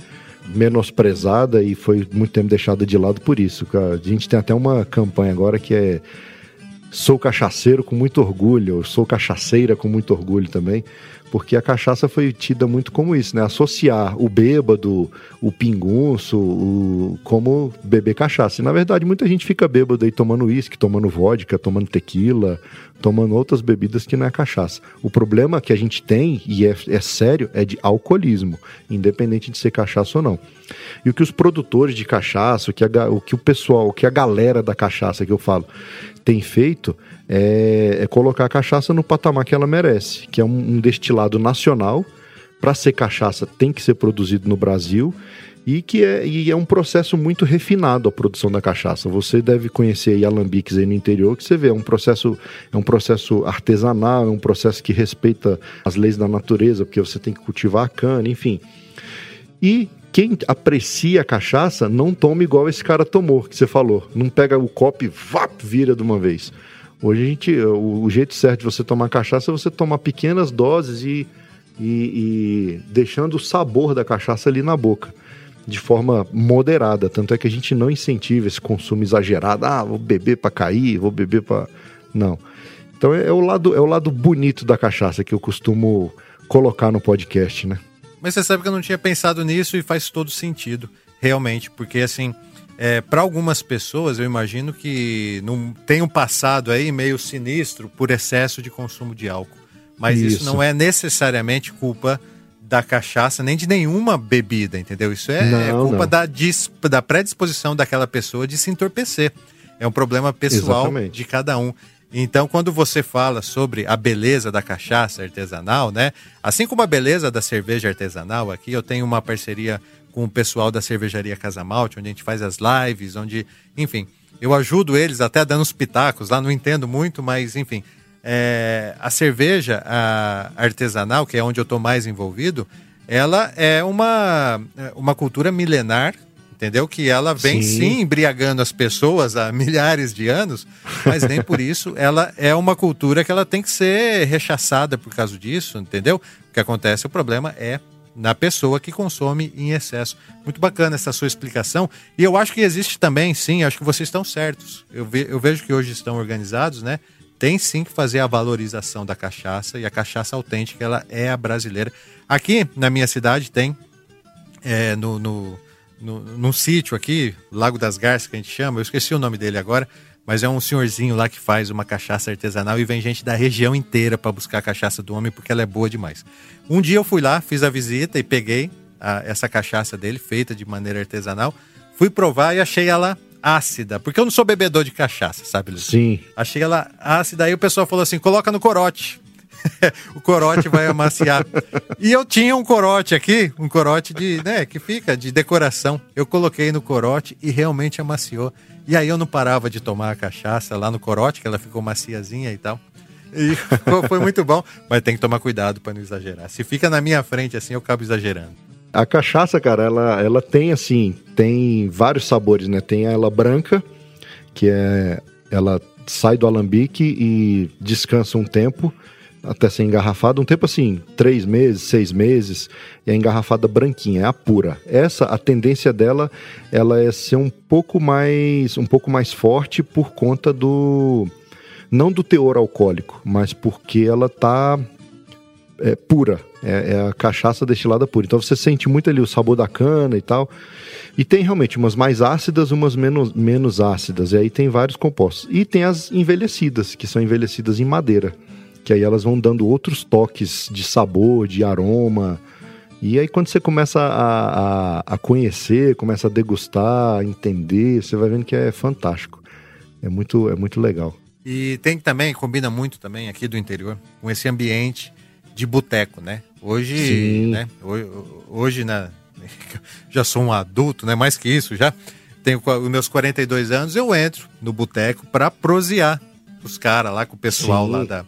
menosprezada e foi muito tempo deixada de lado por isso. A gente tem até uma campanha agora que é Sou cachaceiro com muito orgulho, sou cachaceira com muito orgulho também porque a cachaça foi tida muito como isso, né? Associar o bêbado, o pingunço, o, como beber cachaça. E, na verdade, muita gente fica bêbado aí tomando uísque, tomando vodka, tomando tequila, tomando outras bebidas que não é cachaça. O problema que a gente tem, e é, é sério, é de alcoolismo, independente de ser cachaça ou não. E o que os produtores de cachaça, o que, a, o que o pessoal, o que a galera da cachaça que eu falo, tem feito é, é, colocar a cachaça no patamar que ela merece, que é um, um destilado nacional. Para ser cachaça, tem que ser produzido no Brasil e que é, e é um processo muito refinado a produção da cachaça. Você deve conhecer aí alambiques aí no interior que você vê, é um processo é um processo artesanal, é um processo que respeita as leis da natureza, porque você tem que cultivar a cana, enfim. E quem aprecia a cachaça não toma igual esse cara tomou, que você falou. Não pega o copo e vap, vira de uma vez. Hoje a gente, o, jeito certo de você tomar cachaça é você tomar pequenas doses e, e, e deixando o sabor da cachaça ali na boca de forma moderada. Tanto é que a gente não incentiva esse consumo exagerado. Ah, vou beber para cair, vou beber para. Não. Então é, é, o lado, é o lado bonito da cachaça que eu costumo colocar no podcast, né? Mas você sabe que eu não tinha pensado nisso e faz todo sentido, realmente, porque assim, é, para algumas pessoas, eu imagino que não tem um passado aí meio sinistro por excesso de consumo de álcool. Mas isso, isso não é necessariamente culpa da cachaça, nem de nenhuma bebida, entendeu? Isso é, não, é culpa da, da predisposição daquela pessoa de se entorpecer. É um problema pessoal Exatamente. de cada um. Então, quando você fala sobre a beleza da cachaça artesanal, né? Assim como a beleza da cerveja artesanal, aqui eu tenho uma parceria com o pessoal da cervejaria Casa Malte, onde a gente faz as lives, onde, enfim, eu ajudo eles até dando os pitacos lá, não entendo muito, mas enfim. É, a cerveja a artesanal, que é onde eu estou mais envolvido, ela é uma, uma cultura milenar, entendeu? Que ela vem sim. sim. embriagando as pessoas há milhares de anos, mas nem por isso ela é uma cultura que ela tem que ser rechaçada por causa disso, entendeu? O que acontece, o problema é na pessoa que consome em excesso. Muito bacana essa sua explicação. E eu acho que existe também, sim, acho que vocês estão certos. Eu, ve, eu vejo que hoje estão organizados, né? Tem sim que fazer a valorização da cachaça e a cachaça autêntica, ela é a brasileira. Aqui na minha cidade tem, é, no, no, no, num sítio aqui, Lago das Garças, que a gente chama, eu esqueci o nome dele agora, mas é um senhorzinho lá que faz uma cachaça artesanal e vem gente da região inteira para buscar a cachaça do homem porque ela é boa demais. Um dia eu fui lá, fiz a visita e peguei a, essa cachaça dele, feita de maneira artesanal. Fui provar e achei ela ácida, porque eu não sou bebedor de cachaça, sabe, Luiz? Sim. Achei ela ácida, aí o pessoal falou assim: coloca no corote. o corote vai amaciar. E eu tinha um corote aqui, um corote de, né, que fica de decoração. Eu coloquei no corote e realmente amaciou. E aí eu não parava de tomar a cachaça lá no corote, que ela ficou maciazinha e tal. E foi muito bom, mas tem que tomar cuidado para não exagerar. Se fica na minha frente assim, eu acabo exagerando. A cachaça, cara, ela, ela tem assim, tem vários sabores, né? Tem ela branca, que é ela sai do alambique e descansa um tempo até ser engarrafada, um tempo assim, três meses, seis meses, e engarrafada branquinha, é a pura. Essa, a tendência dela, ela é ser um pouco mais, um pouco mais forte por conta do, não do teor alcoólico, mas porque ela tá é, pura, é, é, a cachaça destilada pura. Então você sente muito ali o sabor da cana e tal. E tem realmente umas mais ácidas, umas menos, menos ácidas. E aí tem vários compostos. E tem as envelhecidas, que são envelhecidas em madeira que aí elas vão dando outros toques de sabor, de aroma. E aí quando você começa a, a, a conhecer, começa a degustar, a entender, você vai vendo que é fantástico. É muito, é muito legal. E tem também, combina muito também aqui do interior, com esse ambiente de boteco, né? Hoje, Sim. né? Hoje, hoje né? já sou um adulto, né? Mais que isso, já tenho os meus 42 anos, eu entro no boteco para prosear os caras lá com o pessoal Sim. lá da,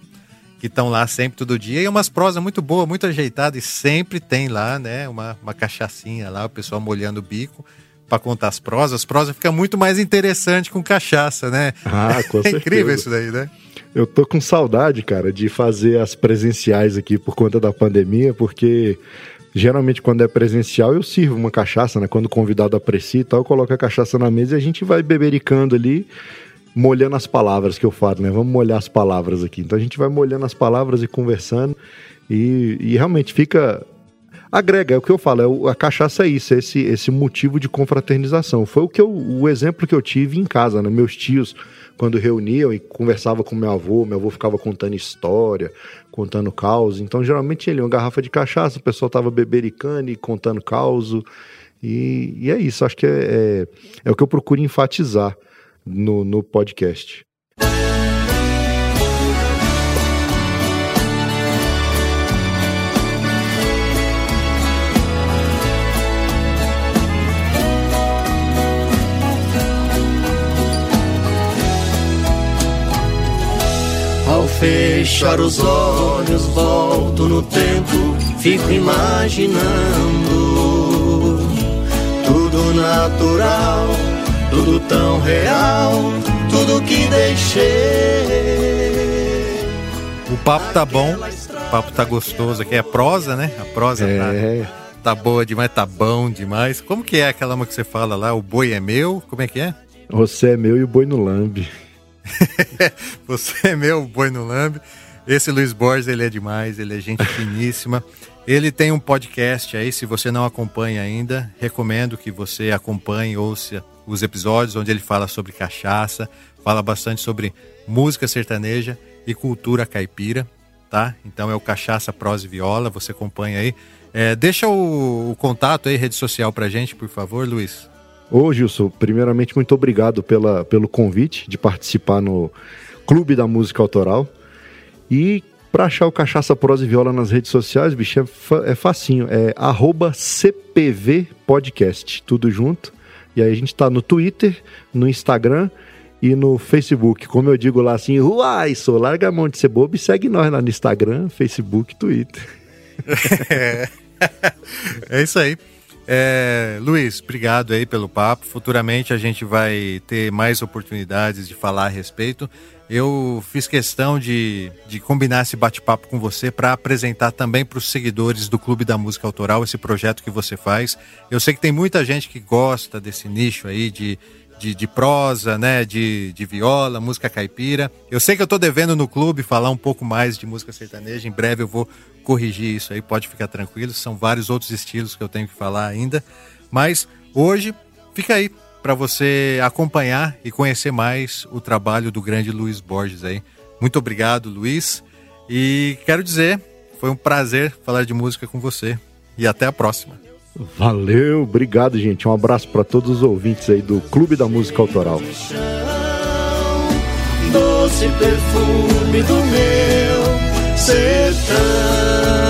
que estão lá sempre todo dia. E umas prosas muito boas, muito ajeitadas. E sempre tem lá, né, uma, uma cachaçinha lá, o pessoal molhando o bico para contar as prosas. As prosas fica muito mais interessante com cachaça, né? Ah, com é incrível isso daí, né? Eu tô com saudade, cara, de fazer as presenciais aqui por conta da pandemia, porque geralmente quando é presencial eu sirvo uma cachaça, né? Quando o convidado aprecia e tal, eu coloco a cachaça na mesa e a gente vai bebericando ali molhando as palavras que eu falo, né? Vamos molhar as palavras aqui. Então a gente vai molhando as palavras e conversando e, e realmente fica agrega, é o que eu falo, é a cachaça é isso, é esse, esse motivo de confraternização. Foi o que eu, o exemplo que eu tive em casa, né? Meus tios, quando reuniam e conversava com meu avô, meu avô ficava contando história, contando caos. Então, geralmente tinha uma garrafa de cachaça, o pessoal tava bebericando e contando caos. E, e é isso, acho que é, é, é o que eu procuro enfatizar no, no podcast. Ao fechar os olhos, volto no tempo, fico imaginando tudo natural tudo tão real, tudo que deixei. O papo tá bom, o papo tá gostoso aqui, é prosa, né? A prosa é. tá, tá boa demais, tá bom demais. Como que é aquela uma que você fala lá, o boi é meu? Como é que é? Você é meu e o boi no lambe. Você é meu, o boi no lambe. Esse Luiz Borges, ele é demais, ele é gente finíssima. Ele tem um podcast aí, se você não acompanha ainda, recomendo que você acompanhe, ouça os episódios onde ele fala sobre cachaça, fala bastante sobre música sertaneja e cultura caipira, tá? Então é o Cachaça Prosa e Viola, você acompanha aí. É, deixa o, o, contato aí, rede social pra gente, por favor, Luiz. Ô Gilson, primeiramente muito obrigado pela, pelo convite de participar no Clube da Música Autoral. E para achar o Cachaça Prosa e Viola nas redes sociais, bicho, é, fa é facinho. É arroba CPV Podcast, tudo junto. E aí a gente tá no Twitter, no Instagram e no Facebook. Como eu digo lá assim, uai, sou larga a mão de ser bobo e segue nós lá no Instagram, Facebook, Twitter. é, é isso aí. É, Luiz, obrigado aí pelo papo. Futuramente a gente vai ter mais oportunidades de falar a respeito. Eu fiz questão de, de combinar esse bate-papo com você para apresentar também para os seguidores do Clube da Música Autoral esse projeto que você faz. Eu sei que tem muita gente que gosta desse nicho aí de, de, de prosa, né, de, de viola, música caipira. Eu sei que eu estou devendo no clube falar um pouco mais de música sertaneja. Em breve eu vou corrigir isso aí, pode ficar tranquilo. São vários outros estilos que eu tenho que falar ainda. Mas hoje, fica aí para você acompanhar e conhecer mais o trabalho do grande Luiz Borges aí. Muito obrigado, Luiz. E quero dizer, foi um prazer falar de música com você. E até a próxima. Valeu, obrigado, gente. Um abraço para todos os ouvintes aí do Clube da Música Autoral. Doce perfume do meu sertão.